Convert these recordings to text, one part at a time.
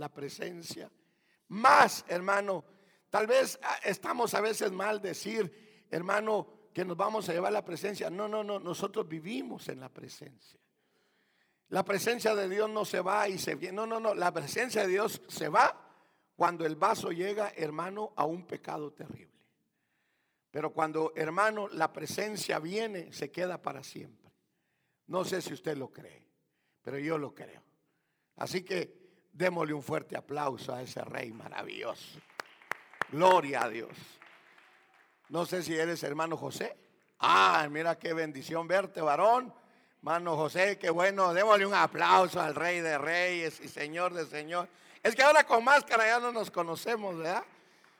la presencia. Más, hermano, tal vez ah, estamos a veces mal decir, hermano, que nos vamos a llevar la presencia. No, no, no, nosotros vivimos en la presencia. La presencia de Dios no se va y se viene. No, no, no, la presencia de Dios se va cuando el vaso llega, hermano, a un pecado terrible. Pero cuando, hermano, la presencia viene, se queda para siempre. No sé si usted lo cree, pero yo lo creo. Así que démosle un fuerte aplauso a ese rey maravilloso. Gloria a Dios. No sé si eres hermano José. Ah, mira qué bendición verte, varón. Hermano José, qué bueno. Démosle un aplauso al rey de reyes y señor de señor. Es que ahora con máscara ya no nos conocemos, ¿verdad?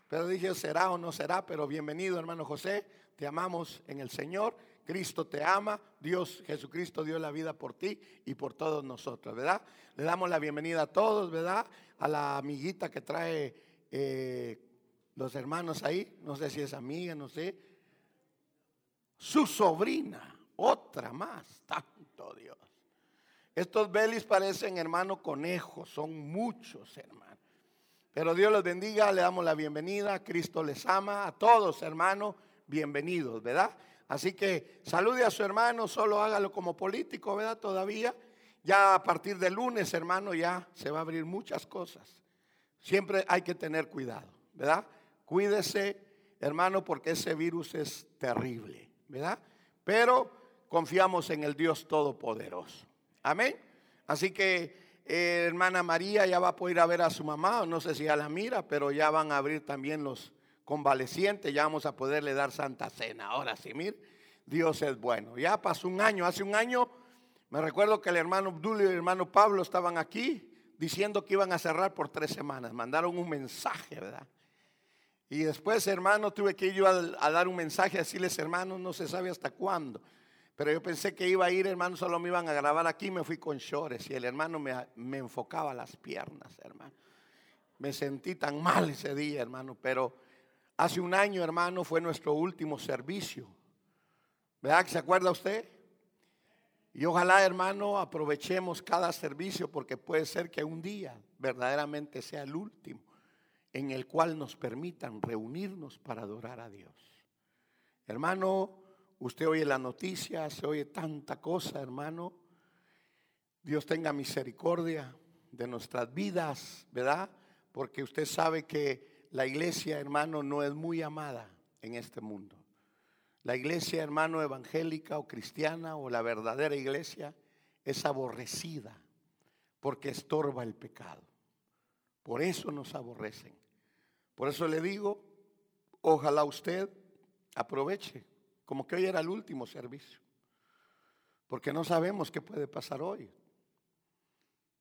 Pero dije, será o no será, pero bienvenido hermano José, te amamos en el Señor, Cristo te ama, Dios Jesucristo dio la vida por ti y por todos nosotros, ¿verdad? Le damos la bienvenida a todos, ¿verdad? A la amiguita que trae eh, los hermanos ahí, no sé si es amiga, no sé. Su sobrina, otra más, tanto Dios. Estos belis parecen hermano conejos, son muchos hermanos. Pero Dios los bendiga, le damos la bienvenida, Cristo les ama, a todos hermanos, bienvenidos, ¿verdad? Así que salude a su hermano, solo hágalo como político, ¿verdad? Todavía, ya a partir del lunes, hermano, ya se va a abrir muchas cosas. Siempre hay que tener cuidado, ¿verdad? Cuídese, hermano, porque ese virus es terrible, ¿verdad? Pero confiamos en el Dios Todopoderoso. Amén. Así que eh, hermana María ya va a poder ir a ver a su mamá, no sé si ya la mira, pero ya van a abrir también los convalecientes, ya vamos a poderle dar santa cena. Ahora sí, mir, Dios es bueno. Ya pasó un año, hace un año me recuerdo que el hermano Abdul y el hermano Pablo estaban aquí diciendo que iban a cerrar por tres semanas, mandaron un mensaje, ¿verdad? Y después, hermano, tuve que ir yo a, dar un mensaje, a decirles, hermanos, no se sabe hasta cuándo. Pero yo pensé que iba a ir, hermano, solo me iban a grabar aquí, me fui con shorts y el hermano me, enfocaba las piernas, hermano. Me sentí tan mal ese día, hermano, pero hace un año, hermano, fue nuestro último servicio. ¿Verdad que se acuerda usted? Y ojalá, hermano, aprovechemos cada servicio porque puede ser que un día verdaderamente sea el último en el cual nos permitan reunirnos para adorar a Dios. Hermano, Usted oye la noticia, se oye tanta cosa, hermano. Dios tenga misericordia de nuestras vidas, ¿verdad? Porque usted sabe que la iglesia, hermano, no es muy amada en este mundo. La iglesia, hermano, evangélica o cristiana o la verdadera iglesia es aborrecida porque estorba el pecado. Por eso nos aborrecen. Por eso le digo, ojalá usted aproveche como que hoy era el último servicio. Porque no sabemos qué puede pasar hoy.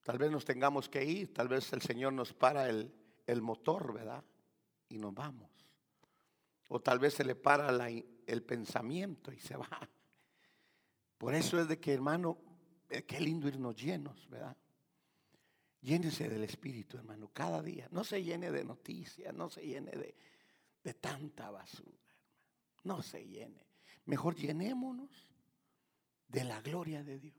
Tal vez nos tengamos que ir, tal vez el Señor nos para el, motor, ¿verdad? Y nos vamos. O tal vez se le para el pensamiento y se va. Por eso es de que, hermano, eh, qué lindo irnos llenos, ¿verdad? Llénese del Espíritu, hermano, cada día. No se llene de noticias, no se llene de, de tanta basura, hermano. No se llene. Mejor llenémonos de la gloria de Dios.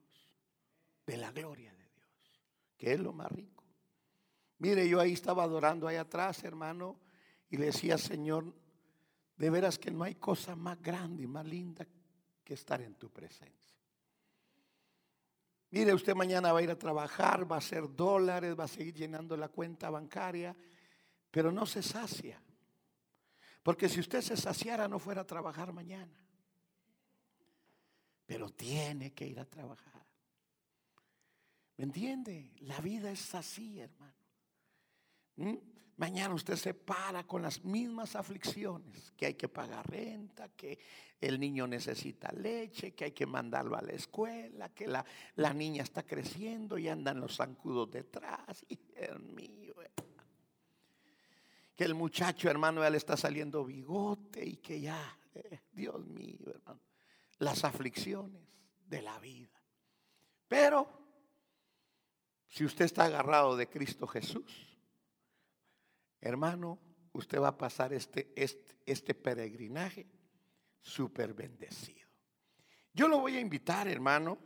De la gloria de Dios. Que es lo más rico. Mire, yo ahí estaba adorando ahí atrás, hermano, y le decía, Señor, de veras que no hay cosa más grande y más linda que estar en tu presencia. Mire, usted mañana va a ir a trabajar, va a hacer dólares, va a seguir llenando la cuenta bancaria, pero no se sacia. Porque si usted se saciara no fuera a trabajar mañana pero tiene que ir a trabajar. ¿Me entiende? La vida es así, hermano. Mañana usted se para con las mismas aflicciones, que hay que pagar renta, que el niño necesita leche, que hay que mandarlo a la escuela, que la, la niña está creciendo y andan los zancudos detrás. Y, mío, que el muchacho, hermano, ya le está saliendo bigote y que ya, eh, Dios mío, hermano las aflicciones de la vida. Pero si usted está agarrado de Cristo Jesús, hermano, usted va a pasar este, este, este peregrinaje súper bendecido. Yo lo voy a invitar, hermano,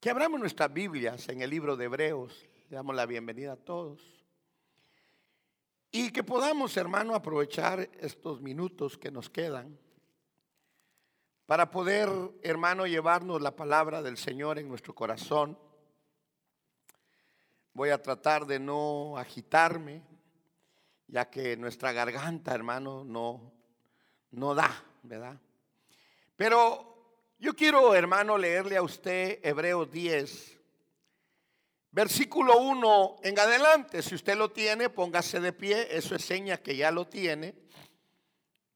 que abramos nuestras Biblias en el libro de Hebreos, Le damos la bienvenida a todos. Y que podamos, hermano, aprovechar estos minutos que nos quedan para poder, hermano, llevarnos la palabra del Señor en nuestro corazón. Voy a tratar de no agitarme, ya que nuestra garganta, hermano, no, no da, ¿verdad? Pero yo quiero, hermano, leerle a usted Hebreos 10, Versículo 1 en adelante, si usted lo tiene, póngase de pie, eso es seña que ya lo tiene.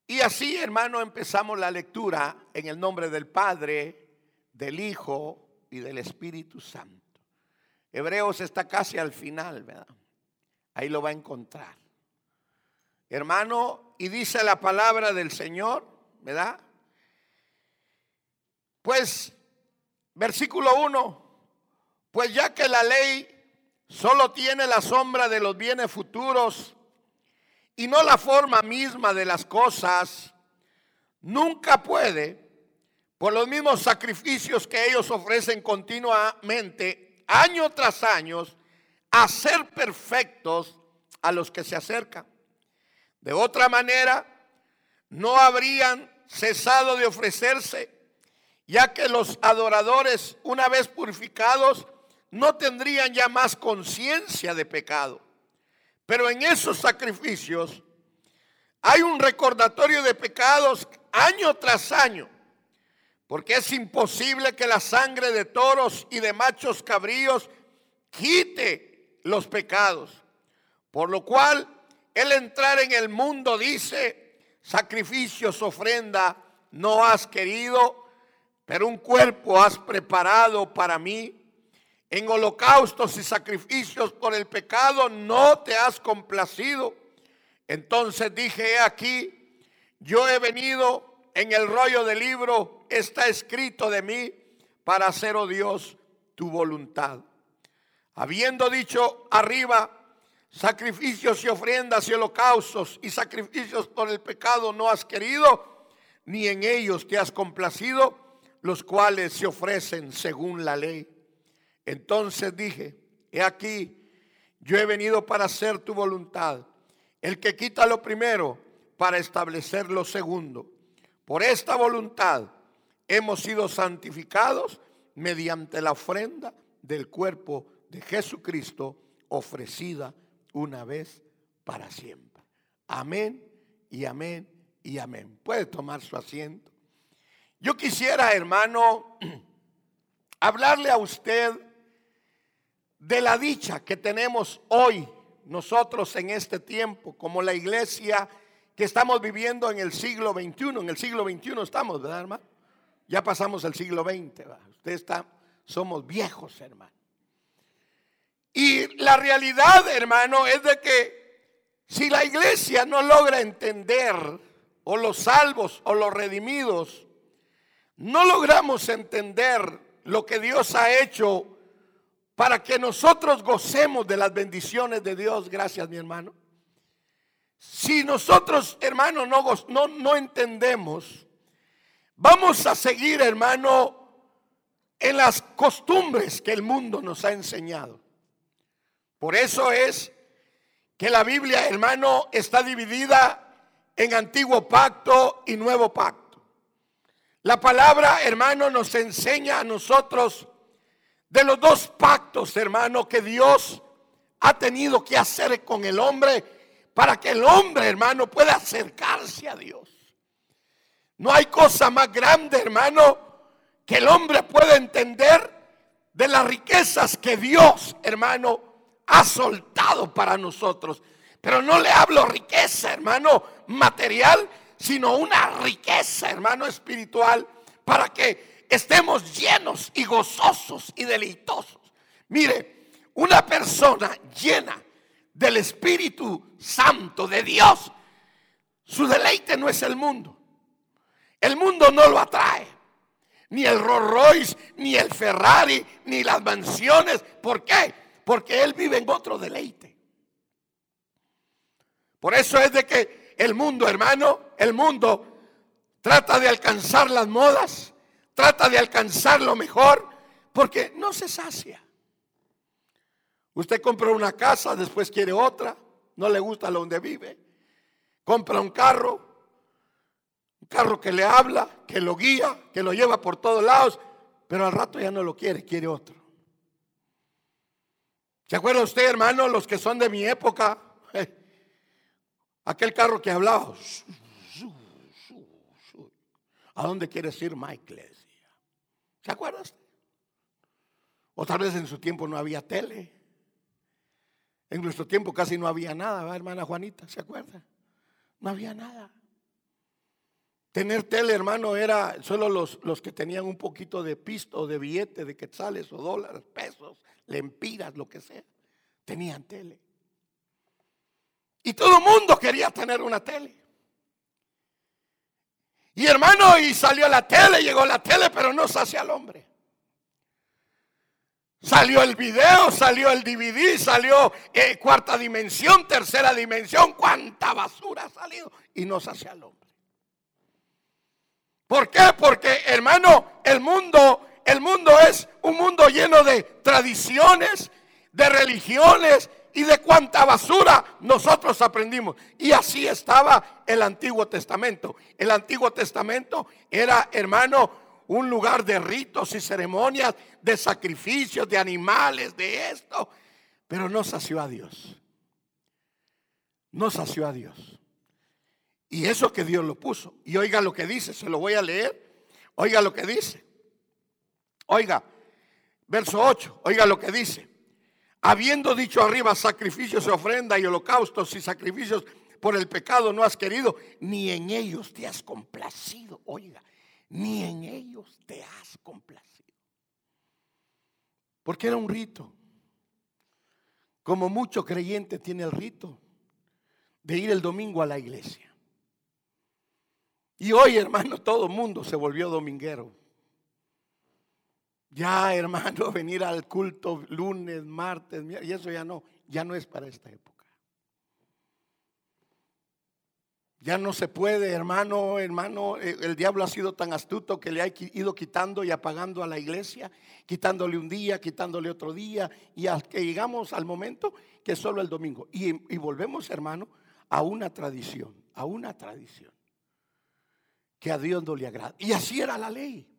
Y así, hermano, empezamos la lectura en el nombre del Padre, del Hijo y del Espíritu Santo. Hebreos está casi al final, ¿verdad? Ahí lo va a encontrar. Hermano, y dice la palabra del Señor, ¿verdad? Pues, versículo 1, pues ya que la ley solo tiene la sombra de los bienes futuros y no la forma misma de las cosas, nunca puede, por los mismos sacrificios que ellos ofrecen continuamente, año tras año, hacer perfectos a los que se acercan. De otra manera, no habrían cesado de ofrecerse, ya que los adoradores, una vez purificados, no tendrían ya más conciencia de pecado. Pero en esos sacrificios hay un recordatorio de pecados año tras año, porque es imposible que la sangre de toros y de machos cabríos quite los pecados. Por lo cual, el entrar en el mundo dice, sacrificios, ofrenda, no has querido, pero un cuerpo has preparado para mí en holocaustos y sacrificios por el pecado no te has complacido. Entonces dije, aquí, yo he venido en el rollo del libro, está escrito de mí para hacer, oh Dios, tu voluntad. Habiendo dicho arriba, sacrificios y ofrendas y holocaustos y sacrificios por el pecado no has querido, ni en ellos te has complacido, los cuales se ofrecen según la ley. Entonces dije, he aquí, yo he venido para hacer tu voluntad. El que quita lo primero para establecer lo segundo. Por esta voluntad hemos sido santificados mediante la ofrenda del cuerpo de Jesucristo ofrecida una vez para siempre. Amén y amén y amén. Puede tomar su asiento. Yo quisiera, hermano, hablarle a usted de la dicha que tenemos hoy nosotros en este tiempo, como la iglesia que estamos viviendo en el siglo XXI. En el siglo XXI estamos, ¿verdad, hermano? Ya pasamos el siglo XX, Usted está, somos viejos, hermano. Y la realidad, hermano, es de que si la iglesia no logra entender, o los salvos o los redimidos, no logramos entender lo que Dios ha hecho para que nosotros gocemos de las bendiciones de Dios. Gracias, mi hermano. Si nosotros, hermano, no, no, no entendemos, vamos a seguir, hermano, en las costumbres que el mundo nos ha enseñado. Por eso es que la Biblia, hermano, está dividida en antiguo pacto y nuevo pacto. La palabra, hermano, nos enseña a nosotros de los dos pactos, hermano, que Dios ha tenido que hacer con el hombre para que el hombre, hermano, pueda acercarse a Dios. No hay cosa más grande, hermano, que el hombre pueda entender de las riquezas que Dios, hermano, ha soltado para nosotros. Pero no le hablo riqueza, hermano, material, sino una riqueza, hermano, espiritual, para que estemos llenos y gozosos y deleitosos. Mire, una persona llena del Espíritu Santo de Dios, su deleite no es el mundo. El mundo no lo atrae. Ni el Rolls Royce, ni el Ferrari, ni las mansiones. ¿Por qué? Porque él vive en otro deleite. Por eso es de que el mundo, hermano, el mundo trata de alcanzar las modas trata de alcanzar lo mejor porque no se sacia. Usted compra una casa, después quiere otra, no le gusta donde vive. Compra un carro, un carro que le habla, que lo guía, que lo lleva por todos lados, pero al rato ya no lo quiere, quiere otro. ¿Se acuerda usted, hermano, los que son de mi época? Aquel carro que hablaba. ¿A dónde quieres ir, Michael? ¿Se acuerda O tal vez en su tiempo no había tele. En nuestro tiempo casi no había nada, hermana Juanita? ¿Se acuerda? No había nada. Tener tele, hermano, era solo los, los que tenían un poquito de pisto, de billete, de quetzales o dólares, pesos, lempiras, lo que sea. Tenían tele. Y todo el mundo quería tener una tele. Y hermano, y salió la tele, llegó la tele, pero no sacia al hombre. Salió el video, salió el DVD, salió eh, cuarta dimensión, tercera dimensión, cuánta basura ha salido y no sacia al hombre. ¿Por qué? Porque hermano, el mundo, el mundo es un mundo lleno de tradiciones, de religiones, y de cuánta basura nosotros aprendimos. Y así estaba el Antiguo Testamento. El Antiguo Testamento era, hermano, un lugar de ritos y ceremonias, de sacrificios, de animales, de esto. Pero no sació a Dios. No sació a Dios. Y eso que Dios lo puso. Y oiga lo que dice, se lo voy a leer. Oiga lo que dice. Oiga, verso 8, oiga lo que dice habiendo dicho arriba sacrificios, ofrenda y holocaustos y sacrificios por el pecado no has querido, ni en ellos te has complacido. Oiga, ni en ellos te has complacido. Porque era un rito. Como mucho creyente tiene el rito de ir el domingo a la iglesia. Y hoy, hermano, todo el mundo se volvió dominguero. Ya, hermano, venir al culto lunes, martes, y eso ya no, ya no es para esta época. Ya no se puede, hermano, hermano, eh, el diablo ha sido tan astuto que le ha ido quitando y apagando a la iglesia, quitándole un día, quitándole otro día, y hasta que llegamos al momento que solo el domingo. Y, y volvemos, hermano, a una tradición, a una tradición que a Dios no le agrada. Y así era la ley.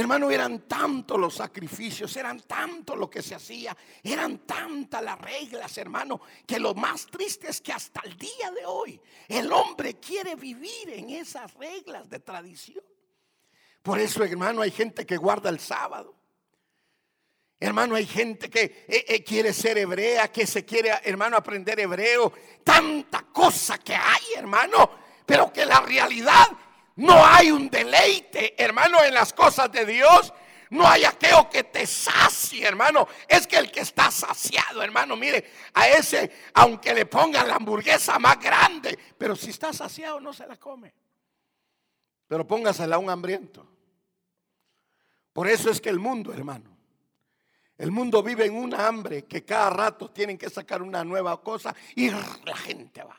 Hermano, eran tantos los sacrificios, eran tanto lo que se hacía, eran tantas las reglas, hermano, que lo más triste es que hasta el día de hoy el hombre quiere vivir en esas reglas de tradición. Por eso, hermano, hay gente que guarda el sábado. Hermano, hay gente que eh, eh, quiere ser hebrea, que se quiere, hermano, aprender hebreo. Tanta cosa que hay, hermano, pero que la realidad no hay un deleite, hermano, en las cosas de Dios. No hay aquello que te sacie, hermano. Es que el que está saciado, hermano, mire, a ese, aunque le pongan la hamburguesa más grande, pero si está saciado no se la come. Pero póngasela a un hambriento. Por eso es que el mundo, hermano, el mundo vive en una hambre que cada rato tienen que sacar una nueva cosa y la gente va.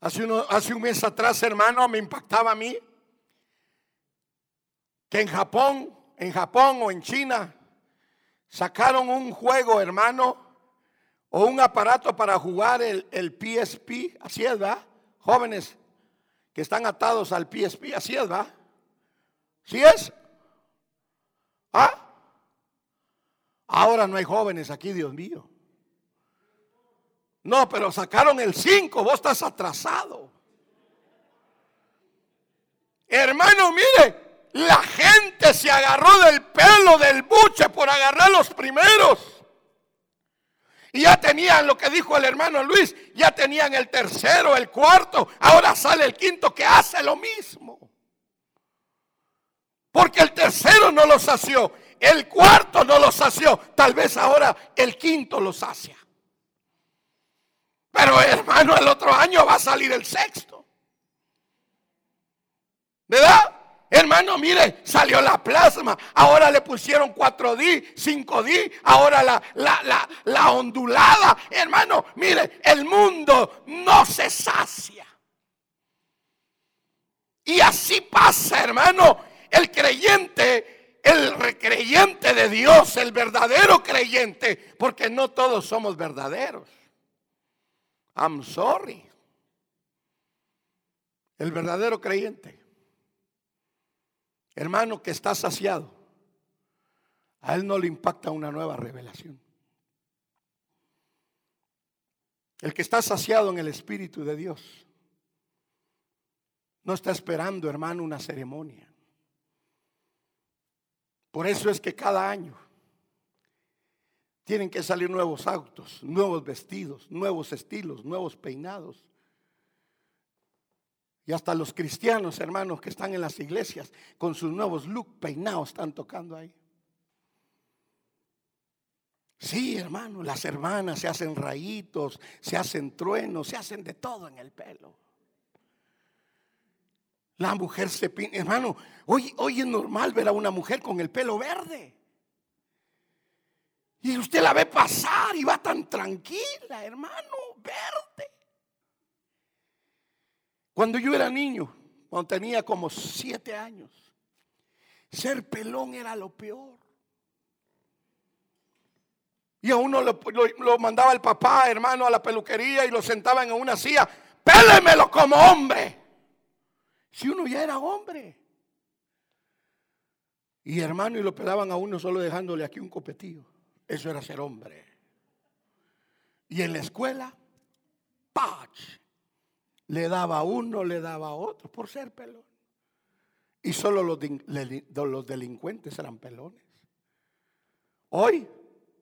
Hace, hace un mes atrás, hermano, me impactaba a mí que en Japón, en Japón o en China, sacaron un juego, hermano, o un aparato para jugar el, el PSP, así es, ¿verdad? Jóvenes que están atados al PSP, así es, ¿verdad? ¿Sí es? ¿Ah? Ahora no hay jóvenes aquí, Dios mío. No, pero sacaron el 5, vos estás atrasado. Hermano, mire, la gente se agarró del pelo del buche por agarrar los primeros. Y ya tenían lo que dijo el hermano Luis, ya tenían el tercero, el cuarto, ahora sale el quinto que hace lo mismo. Porque el tercero no lo sació, el cuarto no lo sació, tal vez ahora el quinto lo sacia. Pero hermano, el otro año va a salir el sexto. ¿Verdad? Hermano, mire, salió la plasma, ahora le pusieron 4D, 5D, ahora la, la, la, ondulada. Hermano, mire, el mundo no se sacia. Y así pasa, hermano, el creyente el recreyente de Dios, el verdadero creyente, porque no todos somos verdaderos. I'm sorry. El verdadero creyente, hermano que está saciado, a él no le impacta una nueva revelación. El que está saciado en el Espíritu de Dios no está esperando, hermano, una ceremonia. Por eso es que cada año tienen que salir nuevos autos, nuevos vestidos, nuevos estilos, nuevos peinados. Y hasta los cristianos, hermanos, que están en las iglesias con sus nuevos look peinados están tocando ahí. Sí, hermano, las hermanas se hacen rayitos, se hacen truenos, se hacen de todo en el pelo. La mujer se pinta. Hermano, hoy, hoy es normal ver a una mujer con el pelo verde. Y usted la ve pasar y va tan tranquila, hermano, verde. Cuando yo era niño, cuando tenía como siete años, ser pelón era lo peor. Y a uno lo, mandaba el papá, hermano, a la peluquería y lo sentaban en una silla. Pélemelo como hombre. Si uno ya era hombre. Y hermano, y lo pelaban a uno solo dejándole aquí un copetillo. Eso era ser hombre. Y en la escuela, ¡pach! Le daba a uno, le daba a otro por ser pelón. Y solo los, los delincuentes eran pelones. Hoy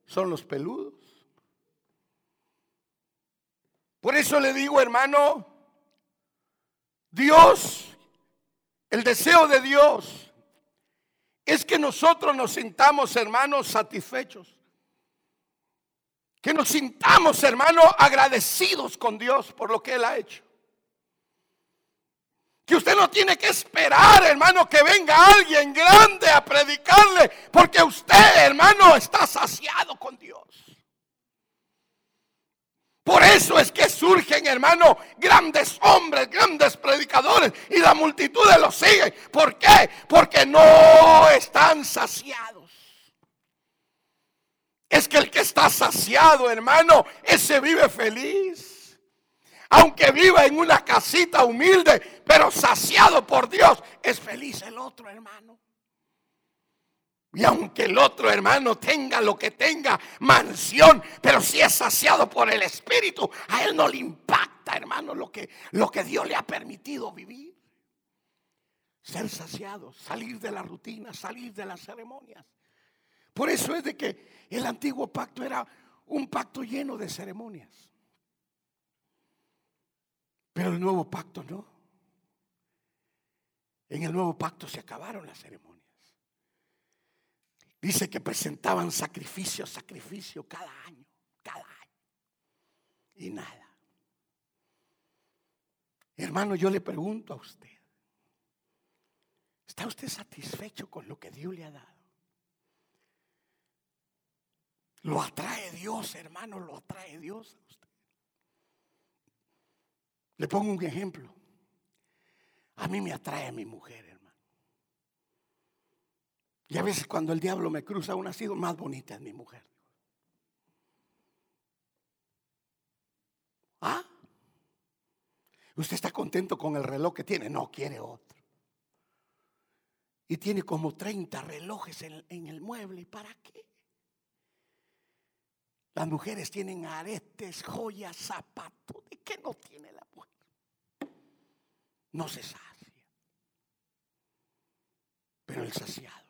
son los peludos. Por eso le digo, hermano, Dios el deseo de Dios es que nosotros nos sintamos, hermanos, satisfechos. Que nos sintamos, hermanos, agradecidos con Dios por lo que Él ha hecho. Que usted no tiene que esperar, hermano, que venga alguien grande a predicarle, porque usted, hermano, está saciado con Dios. Por eso es que surgen, hermano, grandes hombres, grandes predicadores y la multitud de los sigue. ¿Por qué? Porque no están saciados. Es que el que está saciado, hermano, ese vive feliz. Aunque viva en una casita humilde, pero saciado por Dios, es feliz el otro, hermano. Y aunque el otro hermano tenga lo que tenga, mansión, pero si es saciado por el Espíritu, a él no le impacta, hermano, lo que, lo que Dios le ha permitido vivir. Ser saciado, salir de la rutina, salir de las ceremonias. Por eso es de que el antiguo pacto era un pacto lleno de ceremonias. Pero el nuevo pacto no. En el nuevo pacto se acabaron las ceremonias. Dice que presentaban sacrificio, sacrificio cada año, cada año. Y nada. Hermano, yo le pregunto a usted, ¿está usted satisfecho con lo que Dios le ha dado? Lo atrae Dios, hermano, lo atrae Dios a usted. Le pongo un ejemplo. A mí me atrae a mi mujer. Y a veces cuando el diablo me cruza, aún ha sido más bonita es mi mujer. ¿Ah? ¿Usted está contento con el reloj que tiene? No, quiere otro. Y tiene como 30 relojes en, en el mueble. ¿Y para qué? Las mujeres tienen aretes, joyas, zapatos. ¿De qué no tiene la mujer? No se sacia. Pero el saciado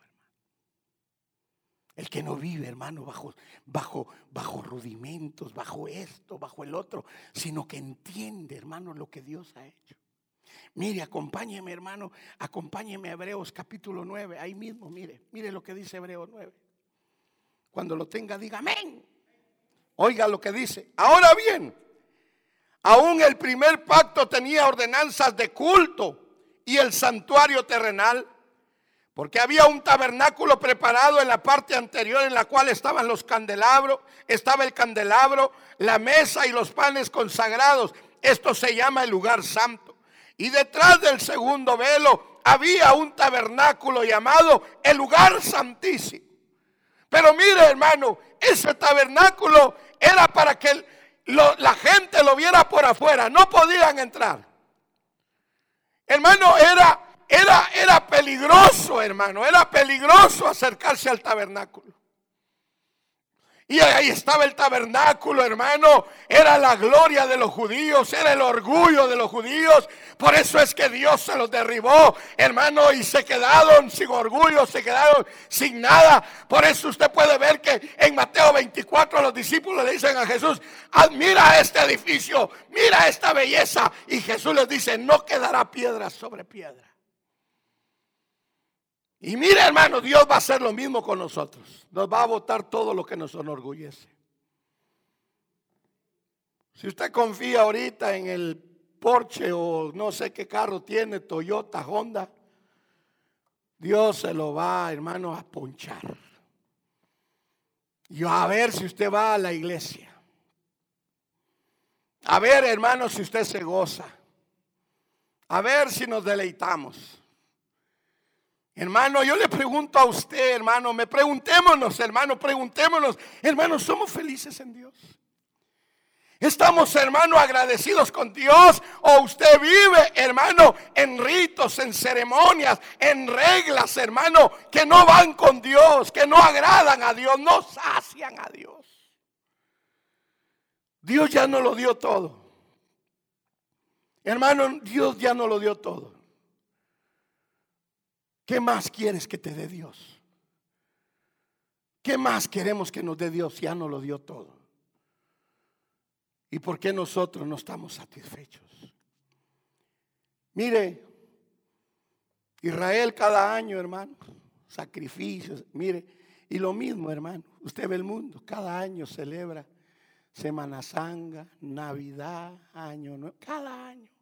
el que no vive, hermano, bajo, bajo, bajo rudimentos, bajo esto, bajo el otro, sino que entiende, hermano, lo que Dios ha hecho. Mire, acompáñeme, hermano, acompáñeme a Hebreos capítulo 9, ahí mismo, mire, mire lo que dice Hebreos 9. Cuando lo tenga, diga amén. Oiga lo que dice. Ahora bien, aún el primer pacto tenía ordenanzas de culto y el santuario terrenal porque había un tabernáculo preparado en la parte anterior en la cual estaban los candelabros, estaba el candelabro, la mesa y los panes consagrados. Esto se llama el lugar santo. Y detrás del segundo velo había un tabernáculo llamado el lugar santísimo. Pero mire, hermano, ese tabernáculo era para que la gente lo viera por afuera, no podían entrar. Hermano, era, era, era peligroso, hermano, era peligroso acercarse al tabernáculo. Y ahí estaba el tabernáculo, hermano. Era la gloria de los judíos, era el orgullo de los judíos. Por eso es que Dios se los derribó, hermano, y se quedaron sin orgullo, se quedaron sin nada. Por eso usted puede ver que en Mateo 24 los discípulos le dicen a Jesús, mira este edificio, mira esta belleza. Y Jesús les dice, no quedará piedra sobre piedra. Y mire hermano, Dios va a hacer lo mismo con nosotros. Nos va a votar todo lo que nos enorgullece. Si usted confía ahorita en el Porsche o no sé qué carro tiene, Toyota, Honda, Dios se lo va, hermano, a ponchar. Y a ver si usted va a la iglesia. A ver, hermano, si usted se goza. A ver si nos deleitamos. Hermano, yo le pregunto a usted, hermano, me preguntémonos, hermano, preguntémonos, hermano, ¿somos felices en Dios? ¿Estamos, hermano, agradecidos con Dios? ¿O usted vive, hermano, en ritos, en ceremonias, en reglas, hermano, que no van con Dios, que no agradan a Dios, no sacian a Dios? Dios ya no lo dio todo. Hermano, Dios ya no lo dio todo. ¿Qué más quieres que te dé Dios? ¿Qué más queremos que nos dé Dios? Ya no lo dio todo. ¿Y por qué nosotros no estamos satisfechos? Mire, Israel cada año, hermano, sacrificios, mire, y lo mismo, hermano, usted ve el mundo, cada año celebra Semana Santa, Navidad, Año Nuevo, cada año.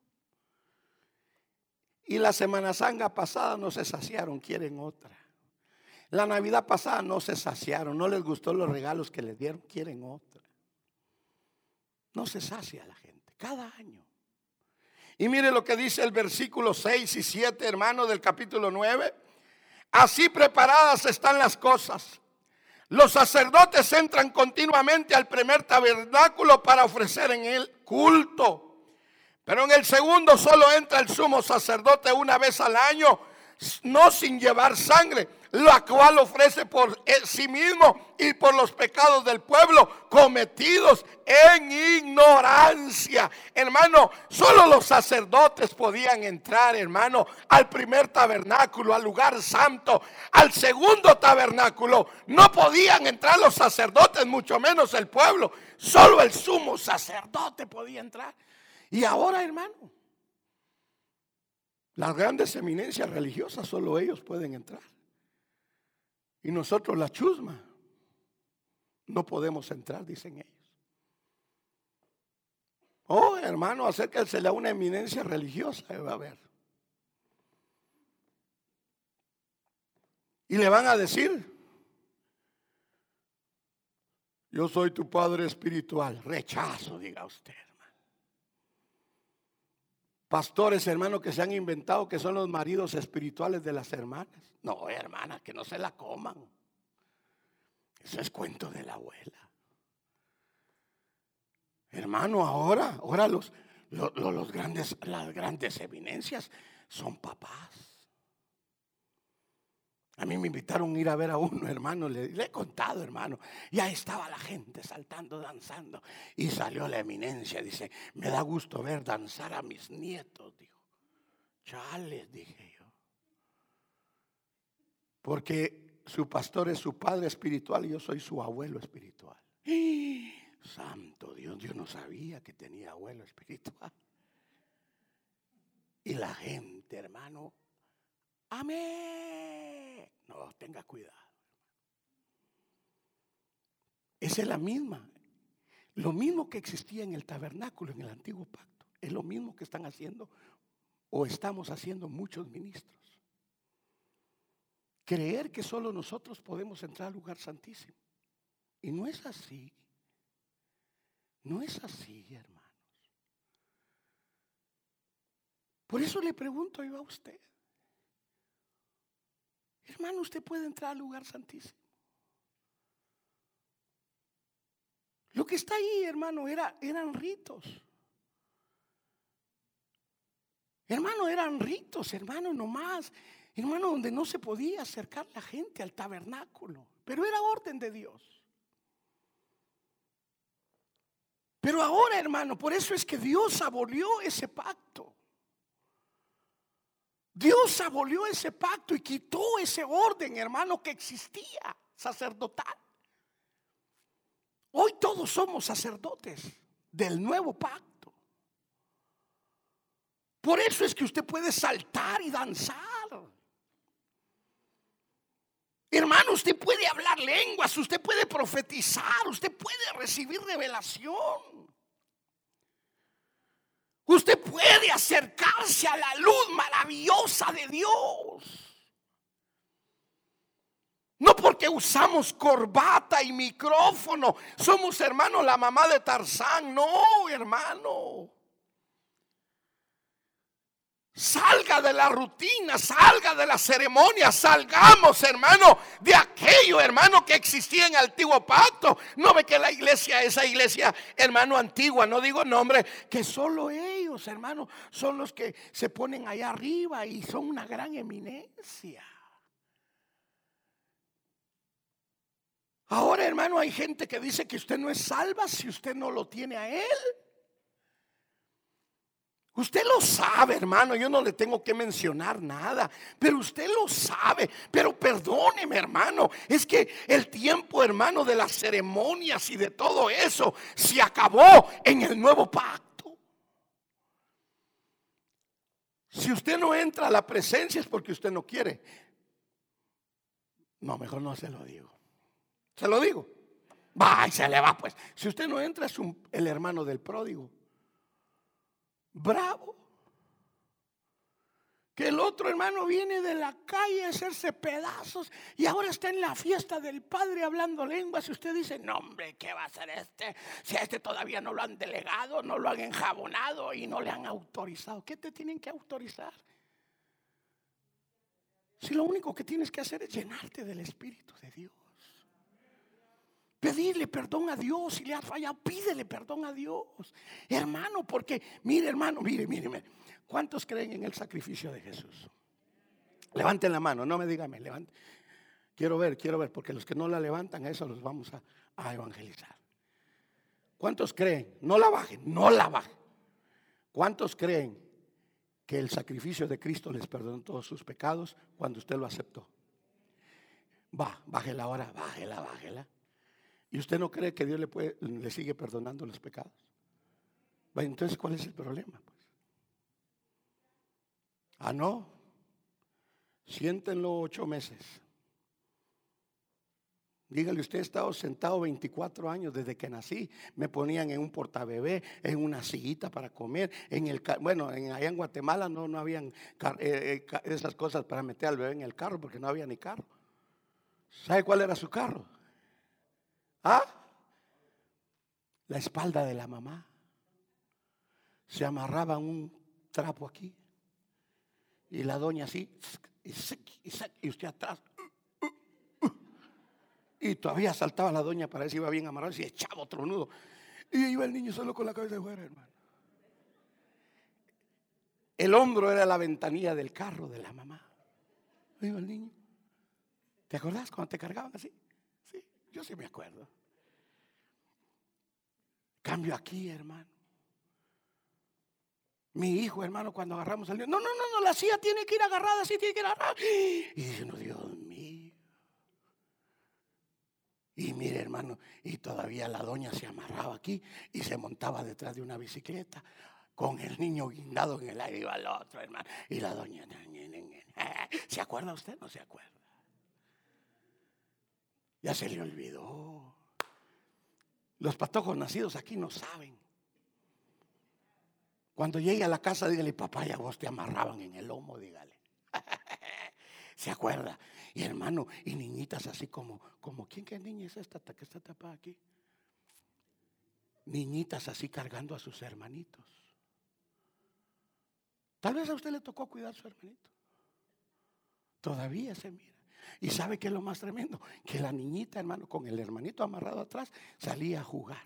Y la Semana Santa pasada no se saciaron, quieren otra. La Navidad pasada no se saciaron, no les gustó los regalos que les dieron, quieren otra. No se sacia la gente, cada año. Y mire lo que dice el versículo 6 y 7, hermano, del capítulo 9. Así preparadas están las cosas. Los sacerdotes entran continuamente al primer tabernáculo para ofrecer en él culto. Pero en el segundo solo entra el sumo sacerdote una vez al año, no sin llevar sangre, la cual ofrece por sí mismo y por los pecados del pueblo cometidos en ignorancia. Hermano, solo los sacerdotes podían entrar, hermano, al primer tabernáculo, al lugar santo. Al segundo tabernáculo no podían entrar los sacerdotes, mucho menos el pueblo. Solo el sumo sacerdote podía entrar. Y ahora, hermano, las grandes eminencias religiosas solo ellos pueden entrar. Y nosotros, la chusma, no podemos entrar, dicen ellos. Oh, hermano, acérquese a una eminencia religiosa, va a ver. Y le van a decir, yo soy tu padre espiritual. Rechazo, diga usted pastores, hermanos, que se han inventado que son los maridos espirituales de las hermanas. No, hermanas, que no se la coman. Eso es cuento de la abuela. Hermano, ahora, ahora los, los grandes, las grandes eminencias son papás. A mí me invitaron a ir a ver a uno, hermano, le, he contado, hermano. Y ahí estaba la gente saltando, danzando. Y salió la eminencia, dice, me da gusto ver danzar a mis nietos, dijo. Chales, dije yo. Porque su pastor es su padre espiritual y yo soy su abuelo espiritual. Santo Dios, yo no sabía que tenía abuelo espiritual. Y la gente, hermano, amén. No, tenga cuidado. Esa es la misma. Lo mismo que existía en el tabernáculo, en el antiguo pacto, es lo mismo que están haciendo o estamos haciendo muchos ministros. Creer que solo nosotros podemos entrar al lugar santísimo. Y no es así. No es así, hermanos. Por eso le pregunto yo a usted. Hermano, usted puede entrar al lugar santísimo. Lo que está ahí, hermano, era, eran ritos. Hermano, eran ritos, hermano, nomás. Hermano, donde no se podía acercar la gente al tabernáculo. Pero era orden de Dios. Pero ahora, hermano, por eso es que Dios abolió ese pacto. Dios abolió ese pacto y quitó ese orden, hermano, que existía sacerdotal. Hoy todos somos sacerdotes del nuevo pacto. Por eso es que usted puede saltar y danzar. Hermano, usted puede hablar lenguas, usted puede profetizar, usted puede recibir revelación. Usted puede acercarse a la luz maravillosa de Dios. No porque usamos corbata y micrófono, somos hermanos la mamá de Tarzán, no, hermano. Salga de la rutina, salga de la ceremonia, salgamos, hermano, de aquello, hermano, que existía en el antiguo pacto. No ve que la iglesia, esa iglesia, hermano, antigua, no digo nombre, que solo ellos, hermano, son los que se ponen allá arriba y son una gran eminencia. Ahora, hermano, hay gente que dice que usted no es salva si usted no lo tiene a Él. Usted lo sabe, hermano, yo no le tengo que mencionar nada, pero usted lo sabe. Pero perdóneme, hermano, es que el tiempo, hermano, de las ceremonias y de todo eso se acabó en el nuevo pacto. Si usted no entra a la presencia es porque usted no quiere. No, mejor no se lo digo. Se lo digo. Va y se le va, pues. Si usted no entra, es el hermano del pródigo. Bravo. Que el otro hermano viene de la calle a hacerse pedazos y ahora está en la fiesta del padre hablando lenguas. Y usted dice: No, hombre, ¿qué va a hacer este? Si a este todavía no lo han delegado, no lo han enjabonado y no le han autorizado. ¿Qué te tienen que autorizar? Si lo único que tienes que hacer es llenarte del Espíritu de Dios. Pedirle perdón a Dios si le has fallado, pídele perdón a Dios. Hermano, porque, mire hermano, mire, mire, mire. ¿Cuántos creen en el sacrificio de Jesús? Levanten la mano, no me digan, levanten. Quiero ver, quiero ver, porque los que no la levantan, a eso los vamos a, evangelizar. ¿Cuántos creen? No la bajen, no la bajen. ¿Cuántos creen que el sacrificio de Cristo les perdonó todos sus pecados cuando usted lo aceptó? Va, bájela ahora, bájela, bájela. ¿Y usted no cree que Dios le, sigue perdonando los pecados? entonces, ¿cuál es el problema? Ah, no. Siéntenlo ocho meses. Dígale, usted ha estado sentado 24 años desde que nací. Me ponían en un portabebé, en una sillita para comer. En el bueno, en, allá en Guatemala no, no habían eh, eh, esas cosas para meter al bebé en el carro porque no había ni carro. ¿Sabe cuál era su carro? ¿Ah? La espalda de la mamá. Se amarraba un trapo aquí. Y la doña así. Y, usted atrás. Y todavía saltaba la doña para ver si iba bien amarrado y echaba otro nudo. Y iba el niño solo con la cabeza de fuera, hermano. El hombro era la ventanilla del carro de la mamá. Iba el niño. ¿Te acordás cuando te cargaban así? Yo sí me acuerdo. Cambio aquí, hermano. Mi hijo, hermano, cuando agarramos al niño, no, no, no, no, la silla tiene que ir agarrada, así tiene que ir agarrada. Y dice, no, Dios mío. Y mire, hermano, y todavía la doña se amarraba aquí y se montaba detrás de una bicicleta con el niño guindado en el aire, iba al otro, hermano. Y la doña, ¿se acuerda usted? No se acuerda. Ya se le olvidó. Los patojos nacidos aquí no saben. Cuando llegue a la casa, dígale, papá, ya vos te amarraban en el lomo, dígale. ¿Se acuerda? Y hermano, y niñitas así como, como, ¿quién qué niña es esta que está tapada aquí? Niñitas así cargando a sus hermanitos. Tal vez a usted le tocó cuidar a su hermanito. Todavía se mira. Y sabe que es lo más tremendo, que la niñita, hermano, con el hermanito amarrado atrás, salía a jugar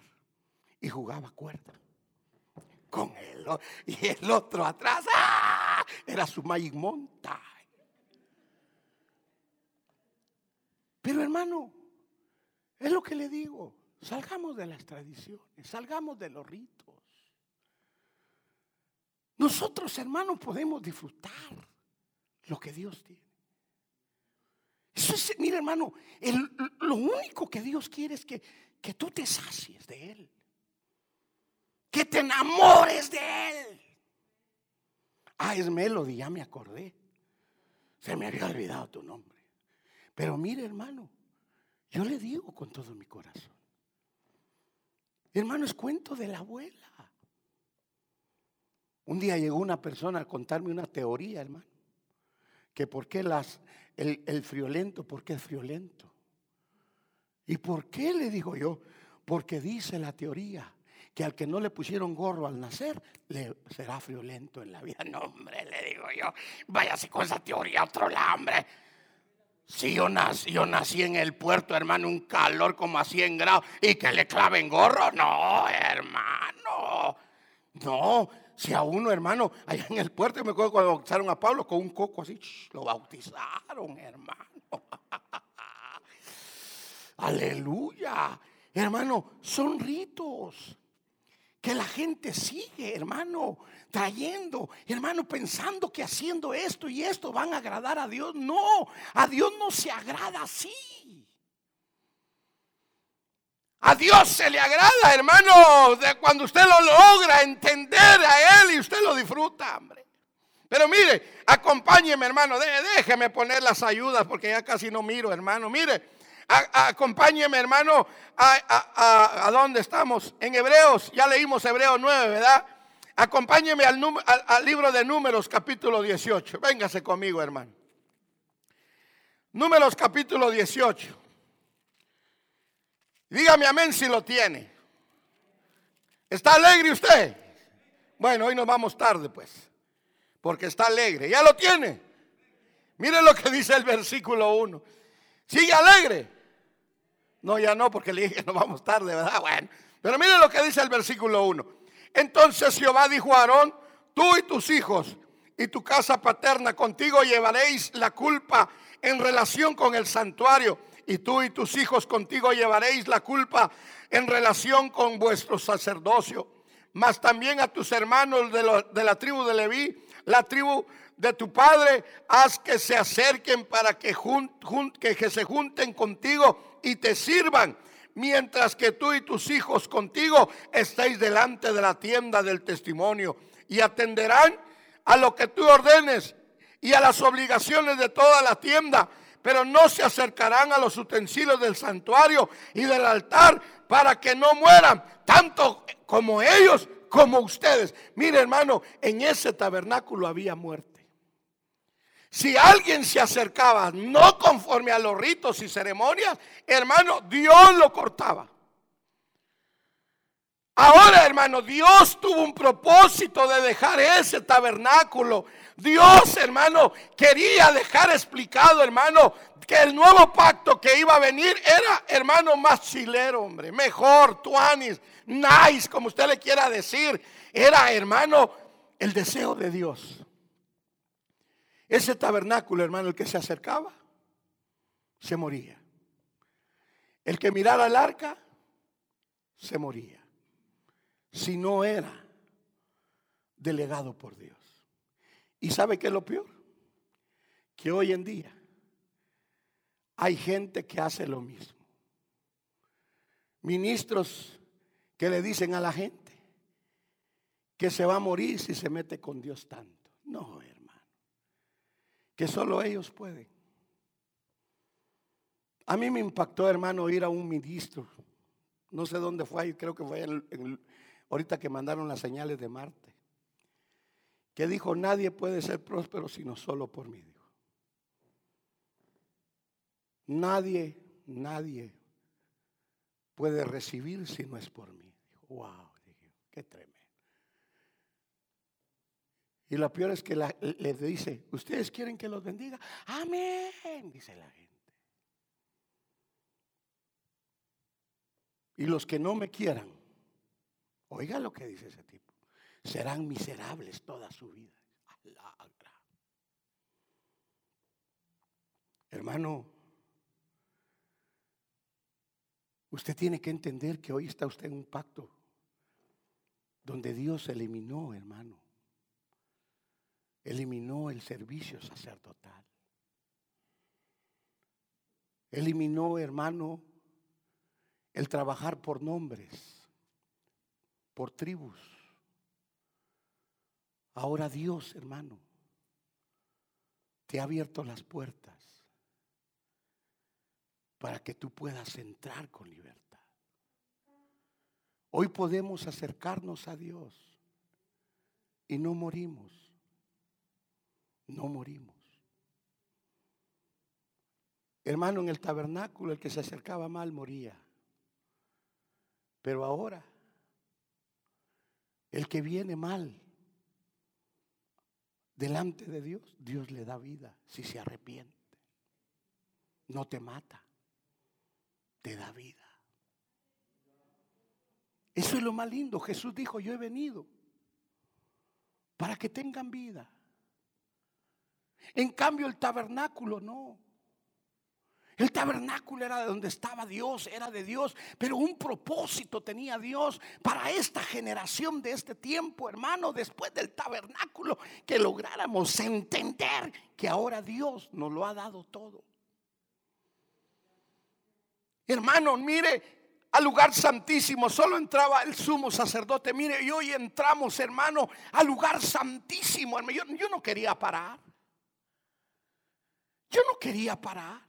y jugaba cuerda. Con él y el otro atrás, ¡ah! era su Magic Monta. Pero hermano, es lo que le digo, salgamos de las tradiciones, salgamos de los ritos. Nosotros, hermanos, podemos disfrutar lo que Dios tiene. Eso es, mira, hermano, lo único que Dios quiere es que, que tú te sacies de Él. Que te enamores de Él. Ah, es Melody, ya me acordé. Se me había olvidado tu nombre. Pero mire, hermano, yo le digo con todo mi corazón. Hermano, es cuento de la abuela. Un día llegó una persona a contarme una teoría, hermano, que por qué las, el, friolento, por qué es friolento. ¿Y por qué le digo yo? Porque dice la teoría que al que no le pusieron gorro al nacer, le será friolento en la vida. No, hombre, le digo yo, váyase con esa teoría otro lado. Si yo nací, yo nací en el puerto, hermano, un calor como a 100 grados y que le claven gorro, no, hermano. No, si a uno, hermano, allá en el puerto, me acuerdo cuando bautizaron a Pablo con un coco así, lo bautizaron, hermano. Aleluya. Hermano, son ritos que la gente sigue, hermano, trayendo, hermano, pensando que haciendo esto y esto van a agradar a Dios. No, a Dios no se agrada así. A Dios se le agrada, hermano, de cuando usted lo logra entender a Él y usted lo disfruta, hombre. Pero mire, acompáñeme, hermano, déjeme poner las ayudas porque ya casi no miro, hermano. Mire, acompáñeme, hermano, a, a, dónde estamos. En Hebreos, ya leímos Hebreos 9, ¿verdad? Acompáñeme al, al libro de Números, capítulo 18. Véngase conmigo, hermano. Números, capítulo 18. Dígame amén si lo tiene. ¿Está alegre usted? Bueno, hoy nos vamos tarde pues, porque está alegre. ¿Ya lo tiene? Mire lo que dice el versículo 1. ¿Sigue alegre? No, ya no, porque le dije nos vamos tarde, ¿verdad? Bueno, pero mire lo que dice el versículo 1. Entonces Jehová dijo a Aarón, tú y tus hijos y tu casa paterna contigo llevaréis la culpa en relación con el santuario y tú y tus hijos contigo llevaréis la culpa en relación con vuestro sacerdocio. Mas también a tus hermanos de, la tribu de Leví, la tribu de tu padre, haz que se acerquen para que, que se junten contigo y te sirvan mientras que tú y tus hijos contigo estéis delante de la tienda del testimonio y atenderán a lo que tú ordenes y a las obligaciones de toda la tienda pero no se acercarán a los utensilios del santuario y del altar para que no mueran, tanto como ellos como ustedes. Mire hermano, en ese tabernáculo había muerte. Si alguien se acercaba no conforme a los ritos y ceremonias, hermano, Dios lo cortaba. Ahora, hermano, Dios tuvo un propósito de dejar ese tabernáculo Dios, hermano, quería dejar explicado, hermano, que el nuevo pacto que iba a venir era, hermano, más chilero, hombre, mejor, tuanis, nice, como usted le quiera decir. Era, hermano, el deseo de Dios. Ese tabernáculo, hermano, el que se acercaba, se moría. El que mirara el arca, se moría. Si no era delegado por Dios. ¿Y sabe qué es lo peor? Que hoy en día hay gente que hace lo mismo. Ministros que le dicen a la gente que se va a morir si se mete con Dios tanto. No. Que solo ellos pueden. A mí me impactó, hermano, ir a un ministro. No sé dónde fue, creo que fue ahorita que mandaron las señales de Marte que dijo, nadie puede ser próspero sino solo por mí. Nadie, nadie puede recibir si no es por mí. Wow, qué tremendo. Y lo peor es que la, les dice, ustedes quieren que los bendiga. Amén, dice la gente. Y los que no me quieran, oiga lo que dice ese tipo, serán miserables toda su vida. Hermano, usted tiene que entender que hoy está usted en un pacto donde Dios eliminó, hermano, eliminó el servicio sacerdotal. Eliminó, hermano, el trabajar por nombres, por tribus. Ahora Dios, hermano, te ha abierto las puertas para que tú puedas entrar con libertad. Hoy podemos acercarnos a Dios y no morimos. No morimos. Hermano, en el tabernáculo el que se acercaba mal moría. Pero ahora, el que viene mal delante de Dios, Dios le da vida si se arrepiente. No te mata, te da vida. Eso es lo más lindo. Jesús dijo, yo he venido para que tengan vida. En cambio, el tabernáculo no. El tabernáculo era de donde estaba Dios, era de Dios, pero un propósito tenía Dios para esta generación de este tiempo, hermano, después del tabernáculo, que lográramos entender que ahora Dios nos lo ha dado todo. Hermano, mire, al lugar santísimo solo entraba el sumo sacerdote. Mire, y hoy entramos, hermano, al lugar santísimo. Yo, yo no quería parar. Yo no quería parar.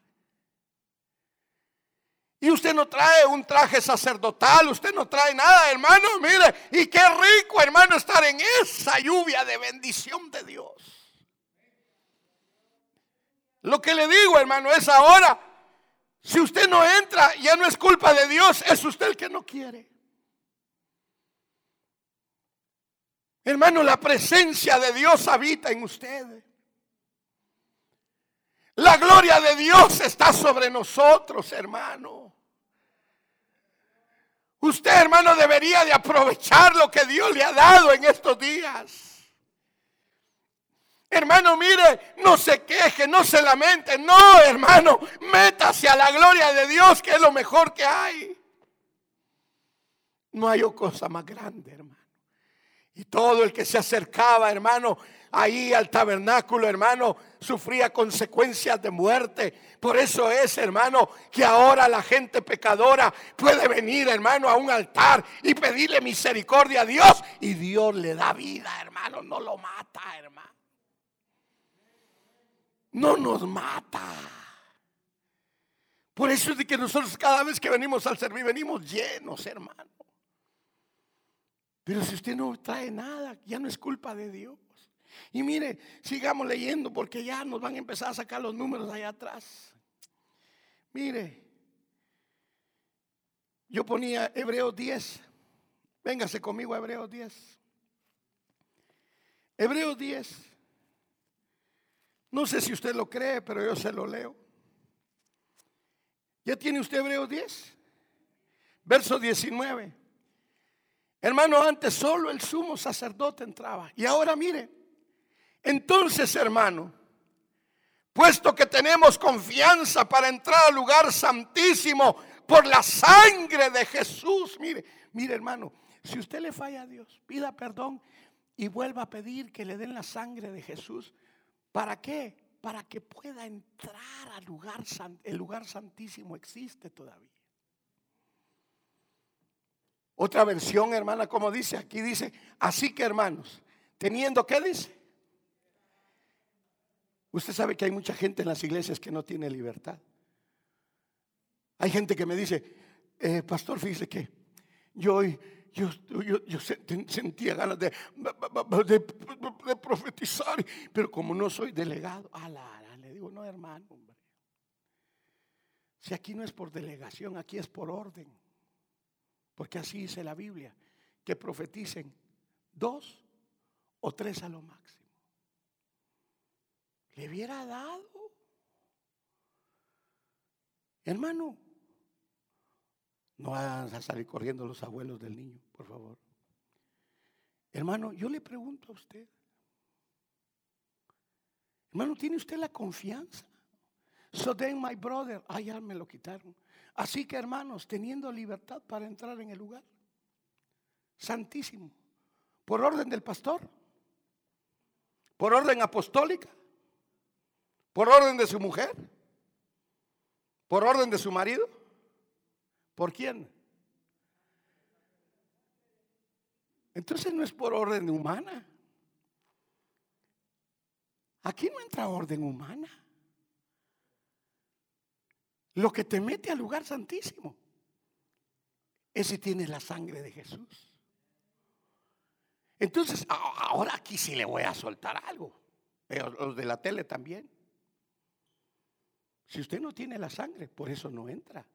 Y usted no trae un traje sacerdotal, usted no trae nada, hermano. Mire, y qué rico, hermano, estar en esa lluvia de bendición de Dios. Lo que le digo, hermano, es ahora, si usted no entra, ya no es culpa de Dios, es usted el que no quiere. Hermano, la presencia de Dios habita en usted. La gloria de Dios está sobre nosotros, hermano. Usted, hermano, debería de aprovechar lo que Dios le ha dado en estos días. Hermano, mire, no se queje, no se lamente. No, hermano, métase a la gloria de Dios, que es lo mejor que hay. No hay cosa más grande, hermano. Y todo el que se acercaba, hermano, ahí al tabernáculo, hermano, sufría consecuencias de muerte. Por eso es, hermano, que ahora la gente pecadora puede venir, hermano, a un altar y pedirle misericordia a Dios. Y Dios le da vida, hermano, no lo mata, hermano. No nos mata. Por eso es de que nosotros cada vez que venimos al servir, venimos llenos, hermano. Pero si usted no trae nada, ya no es culpa de Dios. Y mire, sigamos leyendo porque ya nos van a empezar a sacar los números allá atrás. Mire, yo ponía Hebreos 10. Véngase conmigo a Hebreos 10. Hebreos 10. No sé si usted lo cree, pero yo se lo leo. ¿Ya tiene usted Hebreos 10? Verso 19. Hermano, antes solo el sumo sacerdote entraba. Y ahora mire, entonces, hermano, puesto que tenemos confianza para entrar al lugar santísimo por la sangre de Jesús, mire, mire hermano, si usted le falla a Dios, pida perdón y vuelva a pedir que le den la sangre de Jesús. ¿Para qué? Para que pueda entrar al lugar el lugar santísimo existe todavía. Otra versión, hermana, como dice, aquí dice, así que hermanos, teniendo, ¿qué dice? Usted sabe que hay mucha gente en las iglesias que no tiene libertad. Hay gente que me dice, eh, pastor, fíjese que yo, yo, yo, sentía ganas de, profetizar, pero como no soy delegado, a la, le digo, no hermano, hombre. Si aquí no es por delegación, aquí es por orden. Porque así dice la Biblia, que profeticen dos o tres a lo máximo le hubiera dado. Hermano, No van a salir corriendo los abuelos del niño, por favor. Hermano, yo le pregunto a usted. Hermano, ¿tiene usted la confianza? So then my brother, ah, ya me lo quitaron. Así que hermanos, teniendo libertad para entrar en el lugar santísimo, por orden del pastor, por orden apostólica, por orden de su mujer, por orden de su marido, ¿por quién? Entonces no es por orden humana. Aquí no entra orden humana. Lo que te mete al lugar santísimo es si tienes la sangre de Jesús. Entonces, ahora aquí sí le voy a soltar algo. Los de la tele también. Si usted no tiene la sangre, por eso no entra.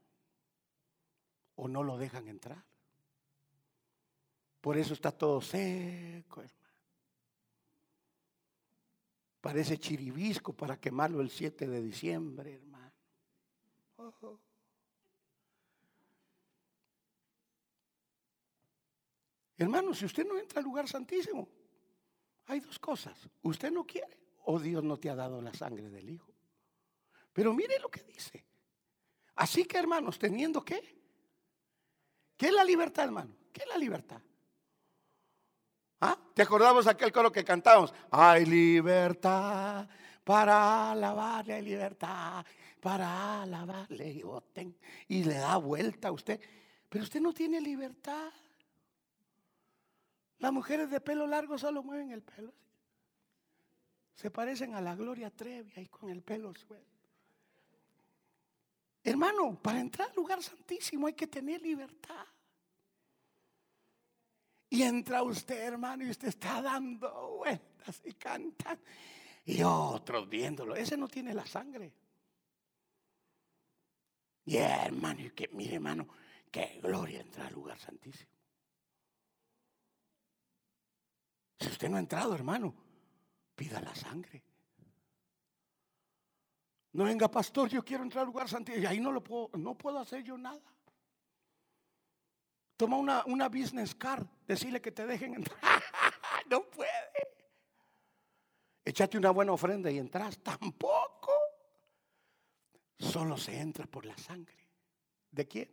O no lo dejan entrar. Por eso está todo seco, hermano. Parece chiribisco para quemarlo el 7 de diciembre, hermano. Hermano, si usted no entra al lugar santísimo, hay dos cosas. Usted no quiere o Dios no te ha dado la sangre del Hijo. Pero mire lo que dice. Así que, hermanos, teniendo qué? ¿Qué es la libertad, hermano? ¿Qué es la libertad? ¿Ah? ¿Te acordamos aquel coro que cantábamos? Hay libertad para alabarle, hay libertad para alabarle. Y le da vuelta a usted. Pero usted no tiene libertad. Las mujeres de pelo largo solo mueven el pelo. Se parecen a la Gloria Trevi ahí con el pelo suelto. Hermano, para entrar al lugar santísimo hay que tener libertad. Y entra usted, hermano, y usted está dando vueltas y canta. Y otros viéndolo. Ese no tiene la sangre. Y hermano, y que mire, hermano, qué gloria entrar al lugar santísimo. Si usted no ha entrado, hermano, pida la sangre. No venga, pastor, yo quiero entrar al lugar santísimo. Y ahí no lo puedo, no puedo hacer yo nada. Toma una, una business card, decirle que te dejen entrar. no puede. Échate una buena ofrenda y entras. Tampoco. Solo se entra por la sangre. ¿De quién?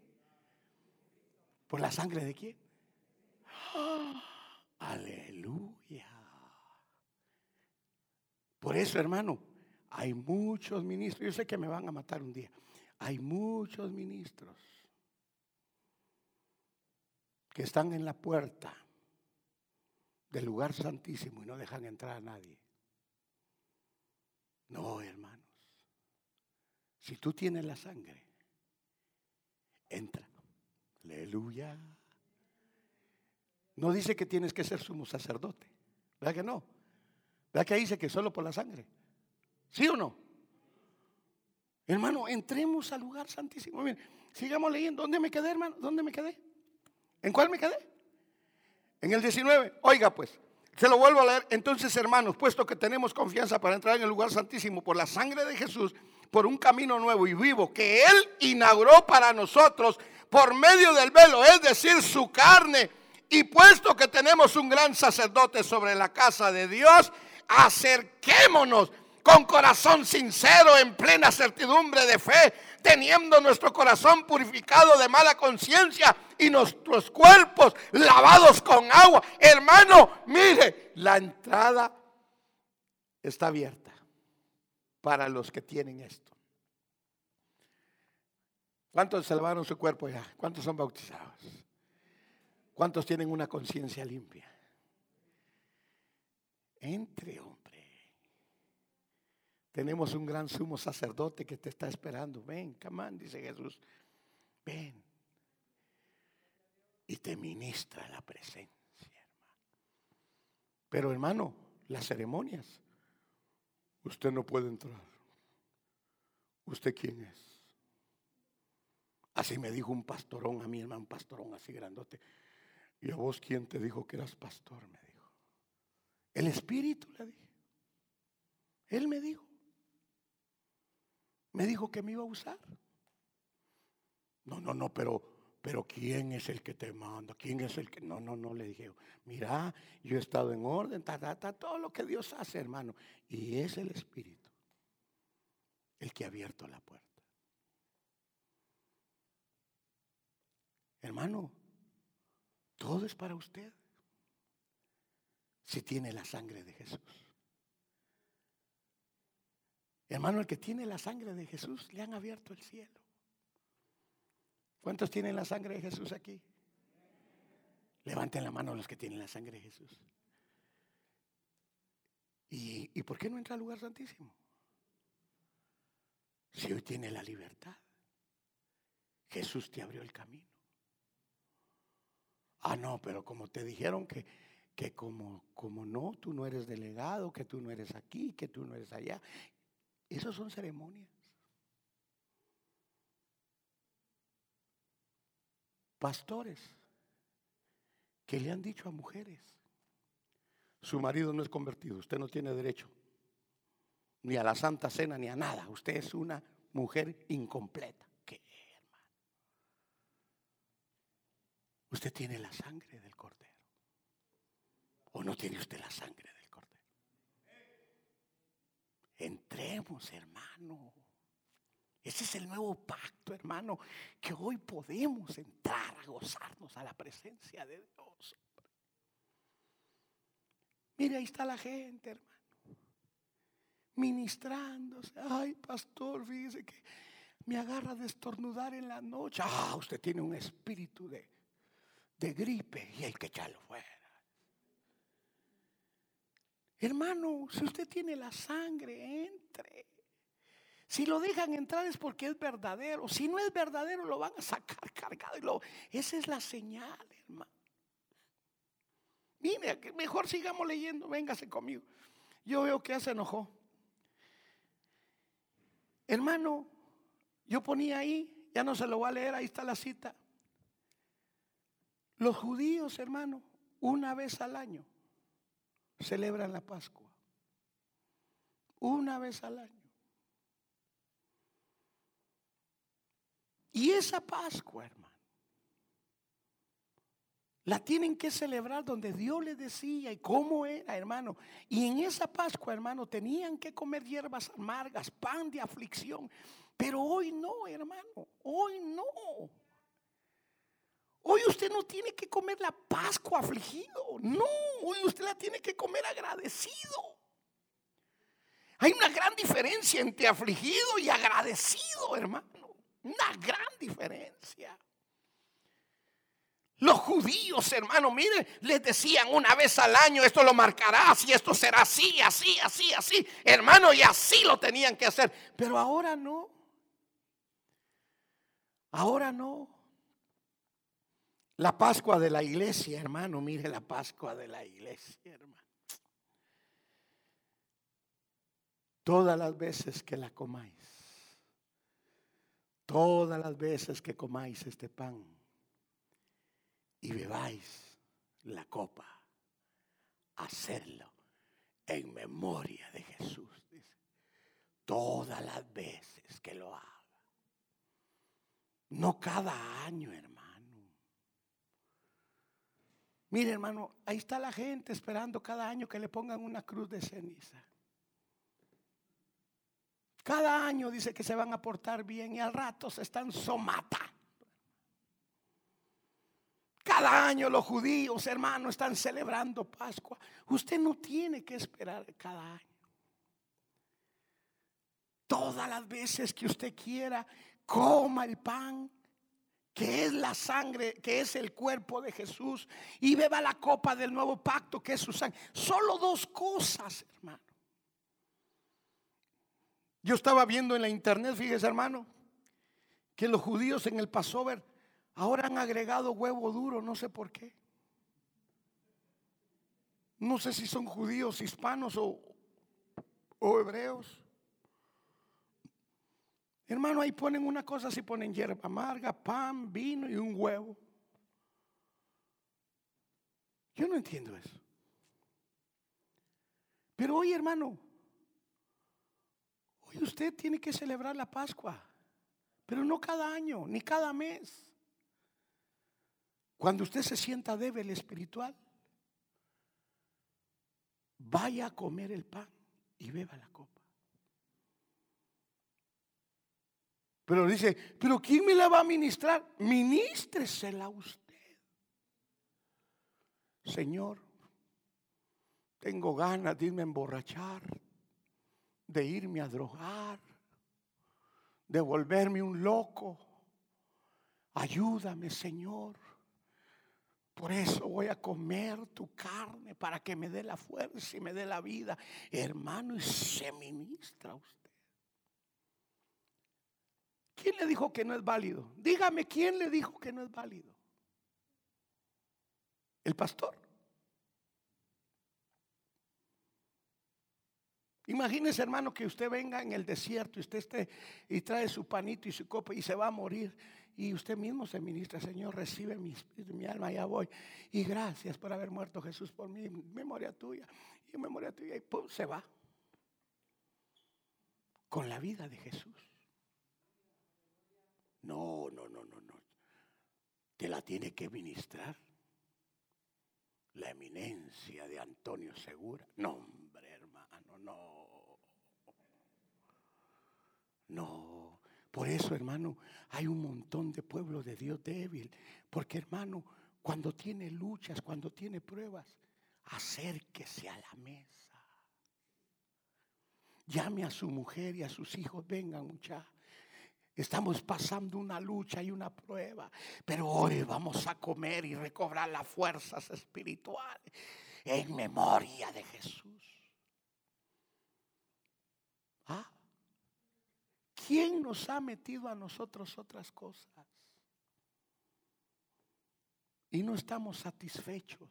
¿Por la sangre de quién? aleluya. Por eso, hermano, hay muchos ministros. Yo sé que me van a matar un día. Hay muchos ministros que están en la puerta del lugar santísimo y no dejan entrar a nadie. No, hermanos. Si tú tienes la sangre, entra. Aleluya. No dice que tienes que ser sumo sacerdote. ¿Verdad que no? ¿Verdad que dice que solo por la sangre? ¿Sí o no? Hermano, entremos al lugar santísimo. Sigamos leyendo. ¿Dónde me quedé, hermano? ¿Dónde me quedé? ¿En cuál me quedé? En el 19. Oiga pues, se lo vuelvo a leer. Entonces, hermanos, puesto que tenemos confianza para entrar en el lugar santísimo por la sangre de Jesús, por un camino nuevo y vivo que Él inauguró para nosotros por medio del velo, es decir, su carne. Y puesto que tenemos un gran sacerdote sobre la casa de Dios, acerquémonos con corazón sincero, en plena certidumbre de fe, teniendo nuestro corazón purificado de mala conciencia y nuestros cuerpos lavados con agua. Hermano, mire, la entrada está abierta para los que tienen esto. ¿Cuántos salvaron su cuerpo ya? ¿Cuántos son bautizados? ¿Cuántos tienen una conciencia limpia? Entre tenemos un gran sumo sacerdote que te está esperando. Ven, camán, dice Jesús. Ven. Y te ministra la presencia, hermano. Pero hermano, las ceremonias, usted no puede entrar. ¿Usted quién es? Así me dijo un pastorón a mi hermano, un pastorón así grandote. ¿Y a vos quién te dijo que eras pastor? Me dijo. El Espíritu le dije. Él me dijo. Me dijo que me iba a usar. No, no, no, pero pero ¿quién es el que te manda? ¿Quién es el que.? No, no, no, le dije, mira, yo he estado en orden, ta, todo lo que Dios hace, hermano. Y es el Espíritu el que ha abierto la puerta. Hermano, todo es para usted. Si tiene la sangre de Jesús. Hermano, el que tiene la sangre de Jesús, le han abierto el cielo. ¿Cuántos tienen la sangre de Jesús aquí? Levanten la mano los que tienen la sangre de Jesús. ¿Y, ¿Y por qué no entra al lugar santísimo? Si hoy tiene la libertad. Jesús te abrió el camino. Ah, no, pero como te dijeron que, que como, como no, tú no eres delegado, que tú no eres aquí, que tú no eres allá. Esas son ceremonias. pastores que le han dicho a mujeres, su marido no es convertido, usted no tiene derecho ni a la Santa Cena ni a nada, usted es una mujer incompleta. ¿Qué, hermano? Usted tiene la sangre del cordero. ¿O no tiene usted la sangre del? Entremos, hermano. Ese es el nuevo pacto, hermano, que hoy podemos entrar a gozarnos a la presencia de Dios. Mire, ahí está la gente, hermano, ministrándose. Ay, pastor, fíjese que me agarra de estornudar en la noche. Ah, usted tiene un espíritu de, de gripe y hay que echarlo fuera. Hermano, si usted tiene la sangre, entre. Si lo dejan entrar es porque es verdadero. Si no es verdadero, lo van a sacar cargado. esa es la señal, hermano. Mire, mejor sigamos leyendo. Véngase conmigo. Yo veo que ya se enojó. Hermano, yo ponía ahí, ya no se lo voy a leer, ahí está la cita. Los judíos, hermano, una vez al año celebran la Pascua. Una vez al año. Y esa Pascua, hermano, la tienen que celebrar donde Dios les decía y cómo era, hermano. Y en esa Pascua, hermano, tenían que comer hierbas amargas, pan de aflicción. Pero hoy no, hermano, hoy no. Hoy usted no tiene que comer la Pascua afligido. No, hoy usted la tiene que comer agradecido. Hay una gran diferencia entre afligido y agradecido, hermano. Una gran diferencia. Los judíos, hermano, mire, les decían una vez al año, esto lo marcarás y esto será así, así, así, así. Hermano, y así lo tenían que hacer. Pero ahora no. Ahora no. La Pascua de la iglesia, hermano, mire la Pascua de la iglesia, hermano. Todas las veces que la comáis todas las veces que comáis este pan y bebáis la copa, hacerlo en memoria de Jesús. Todas las veces que lo haga. No cada año, hermano. Mire, hermano, ahí está la gente esperando cada año que le pongan una cruz de ceniza. Cada año dice que se van a portar bien y al rato se están somatando. Cada año los judíos, hermanos, están celebrando Pascua. Usted no tiene que esperar cada año. Todas las veces que usted quiera, coma el pan, que es la sangre, que es el cuerpo de Jesús, y beba la copa del nuevo pacto, que es su sangre. Solo dos cosas, hermano. Yo estaba viendo en la internet, fíjese hermano, que los judíos en el Passover ahora han agregado huevo duro, no sé por qué. No sé si son judíos hispanos o, o hebreos. Hermano, ahí ponen una cosa, así ponen hierba amarga, pan, vino y un huevo. Yo no entiendo eso. Pero hoy, hermano, Hoy usted tiene que celebrar la Pascua, pero no cada año, ni cada mes. Cuando usted se sienta débil espiritual, vaya a comer el pan y beba la copa. Pero dice, pero ¿quién me la va a ministrar? Ministresela usted. Señor, tengo ganas de irme a emborrachar, de irme a drogar, de volverme un loco. Ayúdame, Señor. Por eso voy a comer tu carne para que me dé la fuerza y me dé la vida. Hermano, y se ministra usted. ¿Quién le dijo que no es válido? Dígame, ¿quién le dijo que no es válido? El pastor. Imagínese, hermano, que usted venga en el desierto y usted esté y trae su panito y su copa y se va a morir. Y usted mismo se ministra, Señor, recibe mi mi alma, ya voy. Y gracias por haber muerto Jesús por mí, memoria tuya, y memoria tuya, y se va. Con la vida de Jesús. No, no, no, no, no. Te la tiene que ministrar. La eminencia de Antonio Segura. No, hombre, hermano, no. No. Por eso, hermano, hay un montón de pueblo de Dios débil. Porque, hermano, cuando tiene luchas, cuando tiene pruebas, acérquese a la mesa. Llame a su mujer y a sus hijos, vengan muchachos. Estamos pasando una lucha y una prueba, pero hoy vamos a comer y recobrar las fuerzas espirituales en memoria de Jesús. ¿Ah? ¿Quién nos ha metido a nosotros otras cosas? Y no estamos satisfechos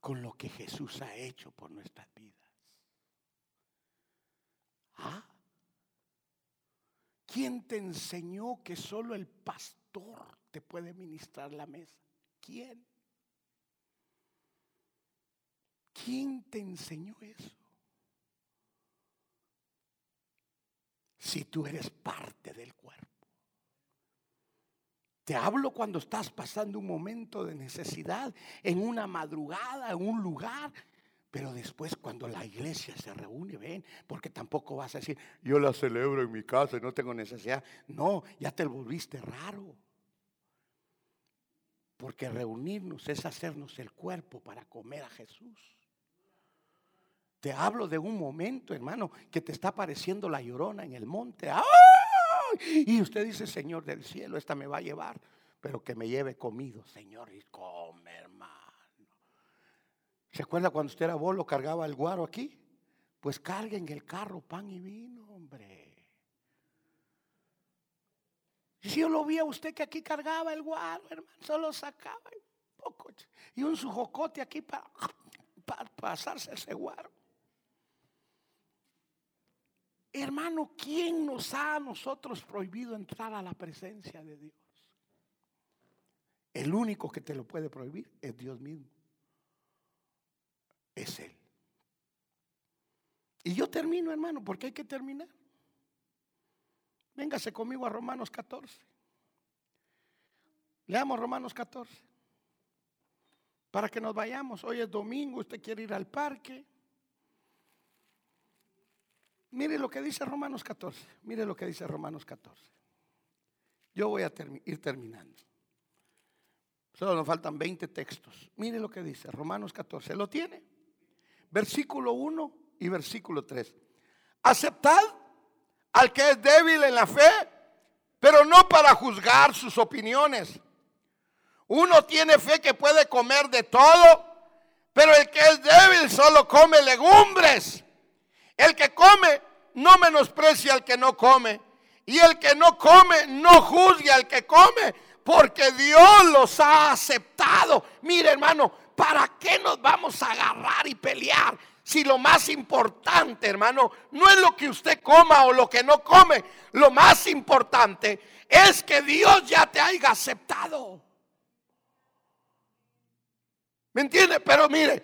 con lo que Jesús ha hecho por nuestras vidas. ¿Ah? ¿Quién te enseñó que solo el pastor te puede ministrar la mesa? ¿Quién? ¿Quién te enseñó eso? Si tú eres parte del cuerpo. Te hablo cuando estás pasando un momento de necesidad, en una madrugada, en un lugar pero después cuando la iglesia se reúne, ven, porque tampoco vas a decir, yo la celebro en mi casa y no tengo necesidad. No, ya te volviste raro. Porque reunirnos es hacernos el cuerpo para comer a Jesús. Te hablo de un momento, hermano, que te está apareciendo la llorona en el monte. Y usted dice, Señor del cielo, esta me va a llevar, pero que me lleve comido, Señor, y come, hermano. ¿Se acuerda cuando usted era bolo, cargaba el guaro aquí? Pues carguen el carro pan y vino, hombre. Si yo lo vi a usted que aquí cargaba el guaro, hermano, solo sacaba un poco. Y un sujocote aquí para, para pasarse ese guaro. Hermano, ¿quién nos ha a nosotros prohibido entrar a la presencia de Dios? El único que te lo puede prohibir es Dios mismo es Él. Y yo termino, hermano, porque hay que terminar. Véngase conmigo a Romanos 14. Leamos Romanos 14. Para que nos vayamos. Hoy es domingo, usted quiere ir al parque. Mire lo que dice Romanos 14. Mire lo que dice Romanos 14. Yo voy a ir terminando. Solo nos faltan 20 textos. Mire lo que dice Romanos 14. ¿Lo tiene? Versículo 1 y versículo 3. Aceptad al que es débil en la fe, pero no para juzgar sus opiniones. Uno tiene fe que puede comer de todo, pero el que es débil solo come legumbres. El que come no menosprecia al que no come. Y el que no come no juzgue al que come, porque Dios los ha aceptado. Mire hermano, ¿para qué nos vamos a agarrar y pelear? Si lo más importante, hermano, no es lo que usted coma o lo que no come. Lo más importante es que Dios ya te haya aceptado. ¿Me entiende? Pero mire,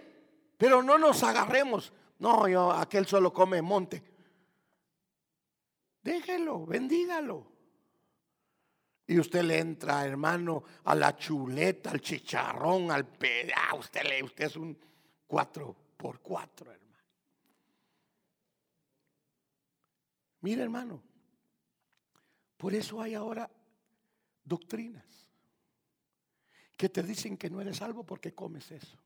pero no nos agarremos. No, yo, aquel solo come monte. Déjelo, bendígalo. Y usted le entra, hermano, a la chuleta, al chicharrón, al pedazo. Usted, le, usted es un cuatro por cuatro, hermano. Mire, hermano, por eso hay ahora doctrinas que te dicen que no eres salvo porque comes eso.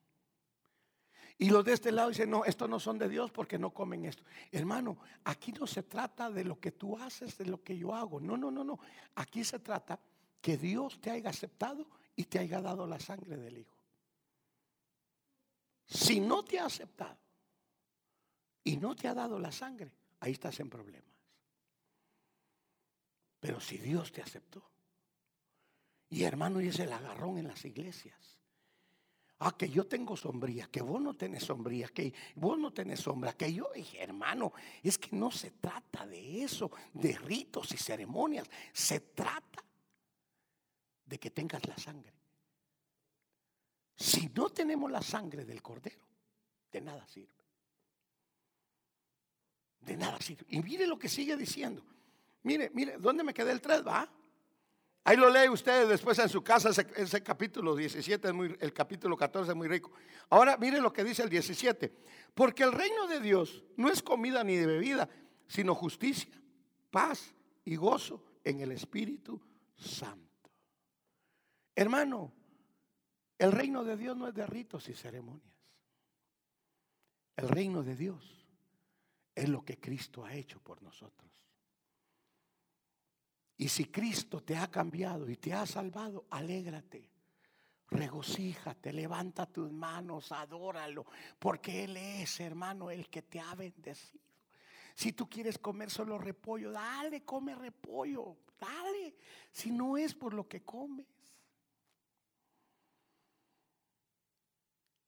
Y los de este lado dicen, no, estos no son de Dios porque no comen esto. Hermano, aquí no se trata de lo que tú haces, de lo que yo hago. No, no, no, no. Aquí se trata que Dios te haya aceptado y te haya dado la sangre del Hijo. Si no te ha aceptado y no te ha dado la sangre, ahí estás en problemas. Pero si Dios te aceptó, y hermano, y es el agarrón en las iglesias. Ah, que yo tengo sombría, que vos no tenés sombría, que vos no tenés sombra, que yo dije, hermano, es que no se trata de eso, de ritos y ceremonias, se trata de que tengas la sangre. Si no tenemos la sangre del cordero, de nada sirve. De nada sirve. Y mire lo que sigue diciendo. Mire, mire, ¿dónde me quedé el 3? Va. Ahí lo lee usted después en su casa, ese, capítulo 17, es muy, el capítulo 14 es muy rico. Ahora mire lo que dice el 17. Porque el reino de Dios no es comida ni de bebida, sino justicia, paz y gozo en el Espíritu Santo. Hermano, el reino de Dios no es de ritos y ceremonias. El reino de Dios es lo que Cristo ha hecho por nosotros. Y si Cristo te ha cambiado y te ha salvado, alégrate, regocíjate, levanta tus manos, adóralo, porque Él es, hermano, el que te ha bendecido. Si tú quieres comer solo repollo, dale, come repollo, dale, si no es por lo que comes.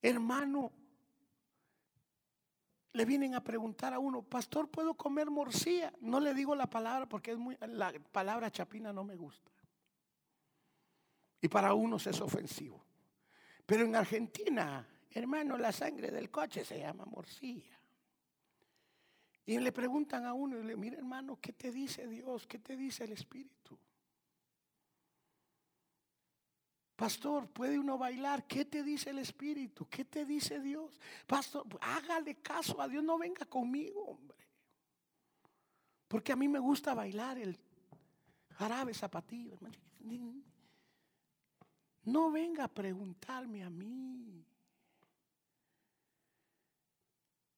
Hermano, le vienen a preguntar a uno, pastor, ¿puedo comer morcilla? No le digo la palabra porque es muy, la palabra chapina no me gusta. Y para unos es ofensivo. Pero en Argentina, hermano, la sangre del coche se llama morcilla. Y le preguntan a uno, y le mira hermano, ¿qué te dice Dios? ¿Qué te dice el Espíritu? Pastor, ¿puede uno bailar? ¿Qué te dice el Espíritu? ¿Qué te dice Dios? Pastor, hágale caso a Dios, no venga conmigo, hombre. Porque a mí me gusta bailar el jarabe zapatillo. No venga a preguntarme a mí.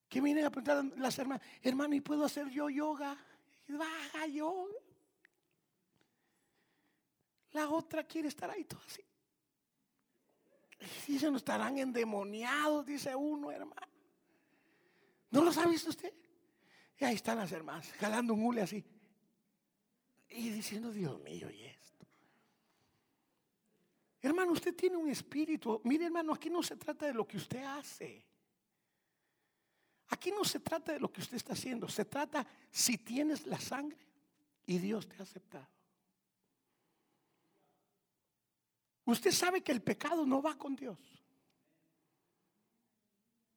Que vienen a preguntar las hermanas, hermano, ¿y puedo hacer yo yoga? Baja yoga. La otra quiere estar ahí todo así. Si se nos estarán endemoniados, dice uno, hermano. ¿No lo ha visto usted? Y ahí están las hermanas, jalando un hule así. Y diciendo, Dios mío, ¿y esto? Hermano, usted tiene un espíritu. Mire, hermano, aquí no se trata de lo que usted hace. Aquí no se trata de lo que usted está haciendo. Se trata si tienes la sangre y Dios te ha aceptado. Usted sabe que el pecado no va con Dios.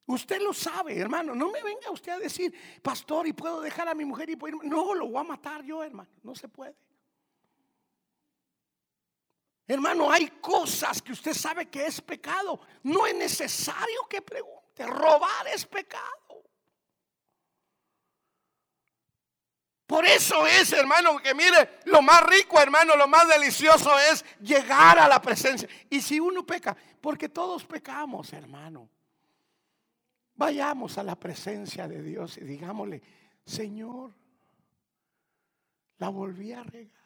Usted lo sabe, hermano. No me venga usted a decir, pastor, y puedo dejar a mi mujer y puedo No, lo voy a matar yo, hermano. No se puede. Hermano, hay cosas que usted sabe que es pecado. No es necesario que pregunte. Robar es pecado. Por eso es, hermano, que mire, lo más rico, hermano, lo más delicioso es llegar a la presencia. Y si uno peca, porque todos pecamos, hermano. Vayamos a la presencia de Dios y digámosle, Señor, la volví a regar.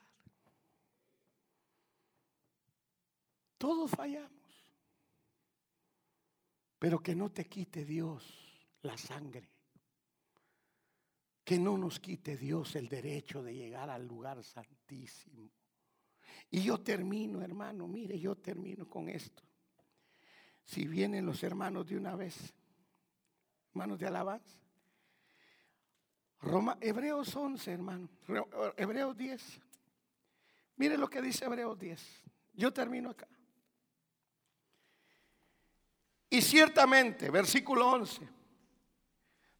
Todos fallamos. Pero que no te quite Dios la sangre que no nos quite Dios el derecho de llegar al lugar santísimo. Y yo termino, hermano, mire, yo termino con esto. Si vienen los hermanos de una vez, hermanos de alabanza. Roma, Hebreos 11, hermano. Hebreos 10. Mire lo que dice Hebreos 10. Yo termino acá. Y ciertamente, versículo 11.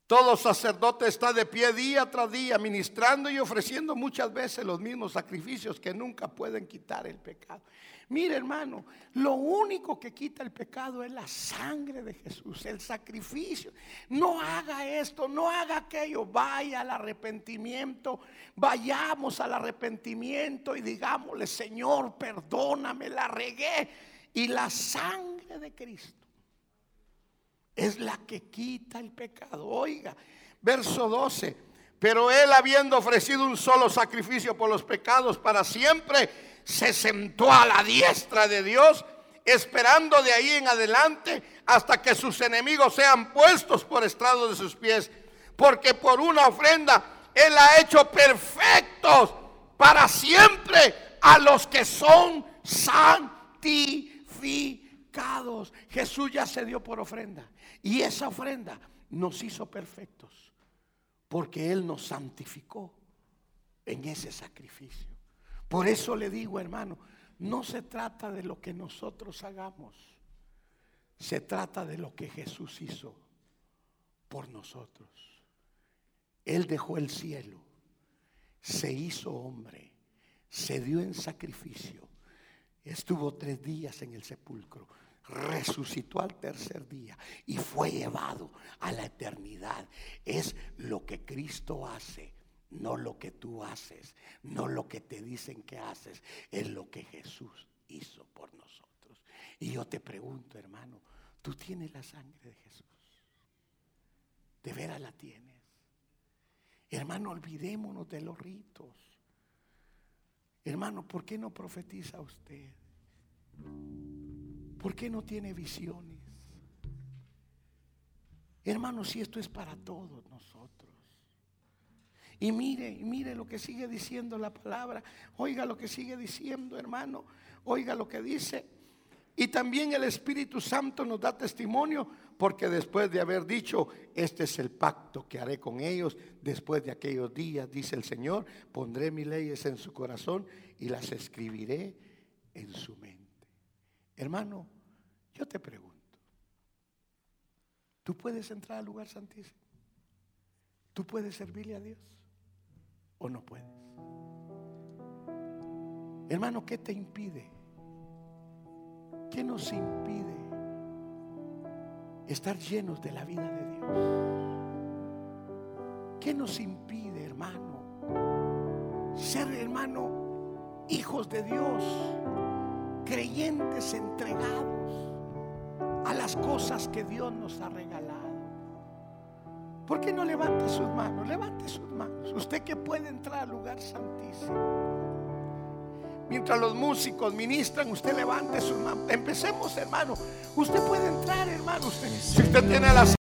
Todo sacerdote está de pie día tras día, ministrando y ofreciendo muchas veces los mismos sacrificios que nunca pueden quitar el pecado. Mire hermano, lo único que quita el pecado es la sangre de Jesús, el sacrificio. No haga esto, no haga aquello, vaya al arrepentimiento, vayamos al arrepentimiento y digámosle, Señor, perdóname, la regué. Y la sangre de Cristo es la que quita el pecado. Oiga, verso 12. Pero él habiendo ofrecido un solo sacrificio por los pecados para siempre, se sentó a la diestra de Dios, esperando de ahí en adelante hasta que sus enemigos sean puestos por estrado de sus pies. Porque por una ofrenda él ha hecho perfectos para siempre a los que son santificados. Jesús ya se dio por ofrenda. Y esa ofrenda nos hizo perfectos, porque Él nos santificó en ese sacrificio. Por eso le digo, hermano, no se trata de lo que nosotros hagamos, se trata de lo que Jesús hizo por nosotros. Él dejó el cielo, se hizo hombre, se dio en sacrificio, estuvo tres días en el sepulcro resucitó al tercer día y fue llevado a la eternidad. Es lo que Cristo hace, no lo que tú haces, no lo que te dicen que haces, es lo que Jesús hizo por nosotros. Y yo te pregunto, hermano, ¿tú tienes la sangre de Jesús? ¿De veras la tienes? Hermano, olvidémonos de los ritos. Hermano, ¿por qué no profetiza usted? ¿Por qué no tiene visiones? Hermano, si esto es para todos nosotros. Y mire, mire lo que sigue diciendo la palabra. Oiga lo que sigue diciendo, hermano. Oiga lo que dice. Y también el Espíritu Santo nos da testimonio porque después de haber dicho, este es el pacto que haré con ellos después de aquellos días, dice el Señor, pondré mis leyes en su corazón y las escribiré en su mente. Hermano, yo te pregunto, ¿tú puedes entrar al lugar santísimo? ¿Tú puedes servirle a Dios o no puedes? Hermano, ¿qué te impide? ¿Qué nos impide estar llenos de la vida de Dios? ¿Qué nos impide, hermano, ser, hermano, hijos de Dios, creyentes entregados? Las cosas que Dios nos ha regalado. ¿Por qué no levante sus manos? Levante sus manos. Usted que puede entrar al lugar santísimo. Mientras los músicos ministran, usted levante sus manos. Empecemos, hermano. Usted puede entrar, hermano. Usted, si usted tiene las